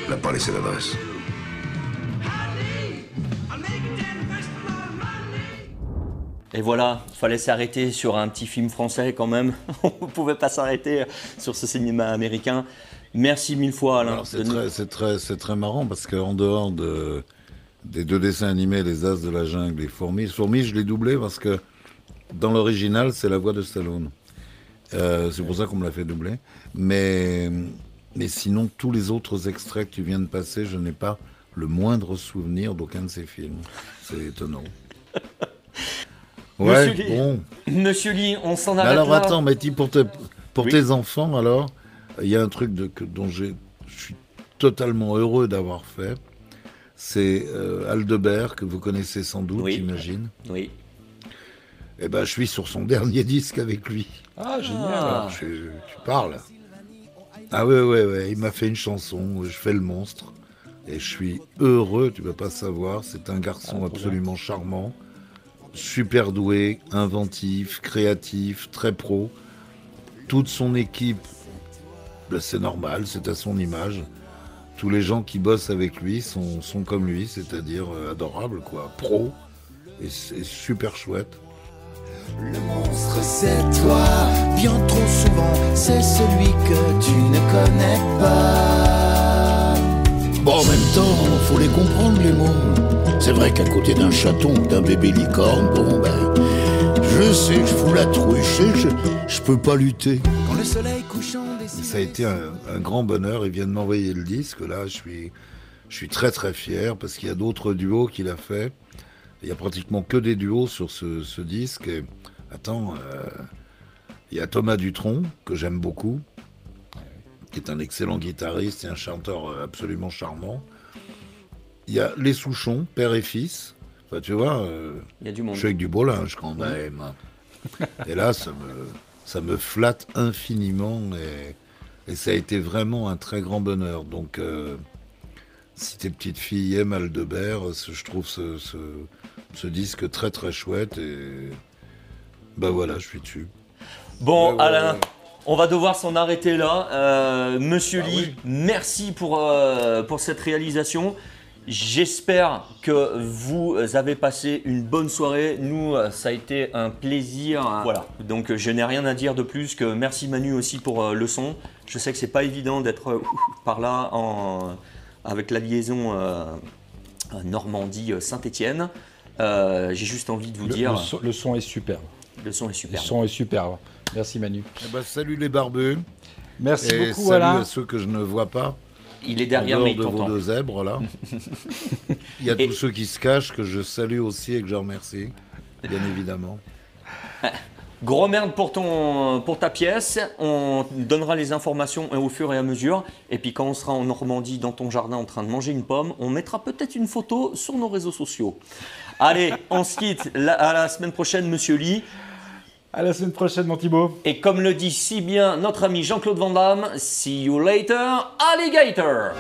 Elle n'a pas laissé l'adresse. Et voilà, fallait s'arrêter sur un petit film français quand même. On ne pouvait pas s'arrêter sur ce cinéma américain. Merci mille fois, Alain. C'est de très, c'est très, très marrant parce qu'en dehors de, des deux dessins animés, Les As de la Jungle et Fourmis, Fourmis, je l'ai doublé parce que dans l'original, c'est la voix de Stallone. Euh, c'est pour ça qu'on me l'a fait doubler. Mais, mais sinon, tous les autres extraits que tu viens de passer, je n'ai pas le moindre souvenir d'aucun de ces films. C'est étonnant. Ouais, Monsieur Lee, bon. Monsieur Lee, on s'en arrête alors là. attends, mais dis, pour, te- pour Oui. tes enfants, alors, il y a un truc de, que, dont je suis totalement heureux d'avoir fait. C'est euh, Aldebert, que vous connaissez sans doute, j'imagine. Oui. Eh ben, je suis sur son dernier disque avec lui. Ah, génial. Alors, je- tu parles. Ah ouais, ouais, ouais. Il m'a fait une chanson, Je fais le monstre. Et je suis heureux, tu peux pas savoir. C'est un garçon Ah, absolument charmant, super doué, inventif, créatif, très pro. Toute son équipe, ben, c'est normal, c'est à son image. Tous les gens qui bossent avec lui sont, sont comme lui, c'est-à-dire euh, adorables, quoi. Pro. Et c'est super chouette. Le monstre c'est toi, bien trop souvent c'est celui que tu ne connais pas. Bon, en même temps, faut les comprendre, les mots. C'est vrai qu'à côté d'un chaton ou d'un bébé licorne, bon, ben, je sais que je fous la trouille, je sais, je, je peux pas lutter. Quand le soleil couchant ça a été un, un grand bonheur. Il vient de m'envoyer le disque. Là, je suis, je suis très très fier parce qu'il y a d'autres duos qu'il a fait. Il y a pratiquement que des duos sur ce, ce disque. Et, attends, euh, il y a Thomas Dutronc que j'aime beaucoup, qui est un excellent guitariste et un chanteur absolument charmant. Il y a les Souchons, père et fils. Enfin, tu vois, euh, Il y a du monde. je suis avec du beau linge quand même. Et là, ça me, ça me flatte infiniment et, et ça a été vraiment un très grand bonheur. Donc, euh, si tes petites filles aiment Aldebert, je trouve ce, ce, ce disque très très chouette et ben voilà, je suis dessus. Bon, Alain, on va devoir s'en arrêter là. Euh, Monsieur Ah Lee, merci pour, euh, pour cette réalisation. J'espère que vous avez passé une bonne soirée. Nous, ça a été un plaisir. Voilà. Donc, je n'ai rien à dire de plus que merci Manu aussi pour euh, le son. Je sais que c'est pas évident d'être euh, par là en- avec la liaison euh, Normandie-Saint-Étienne. J'ai juste envie de vous Le, dire. le son, le son est superbe. Le son est Le superbe. son est superbe. Merci Manu. Eh ben, salut les barbus. Merci Et beaucoup, salut Alain. à ceux que je ne vois pas. Il est derrière, mais il de vos deux zèbres là. Il y a tous ceux qui se cachent que je salue aussi et que je remercie, bien évidemment. Gros merde pour, ton, pour ta pièce. On donnera les informations au fur et à mesure. Et puis quand on sera en Normandie, dans ton jardin, en train de manger une pomme, on mettra peut-être une photo sur nos réseaux sociaux. Allez, on se quitte. La- à la semaine prochaine, monsieur Lee. À la semaine prochaine, mon Thibaut. Et comme le dit si bien notre ami Jean-Claude Van Damme, see you later, alligator.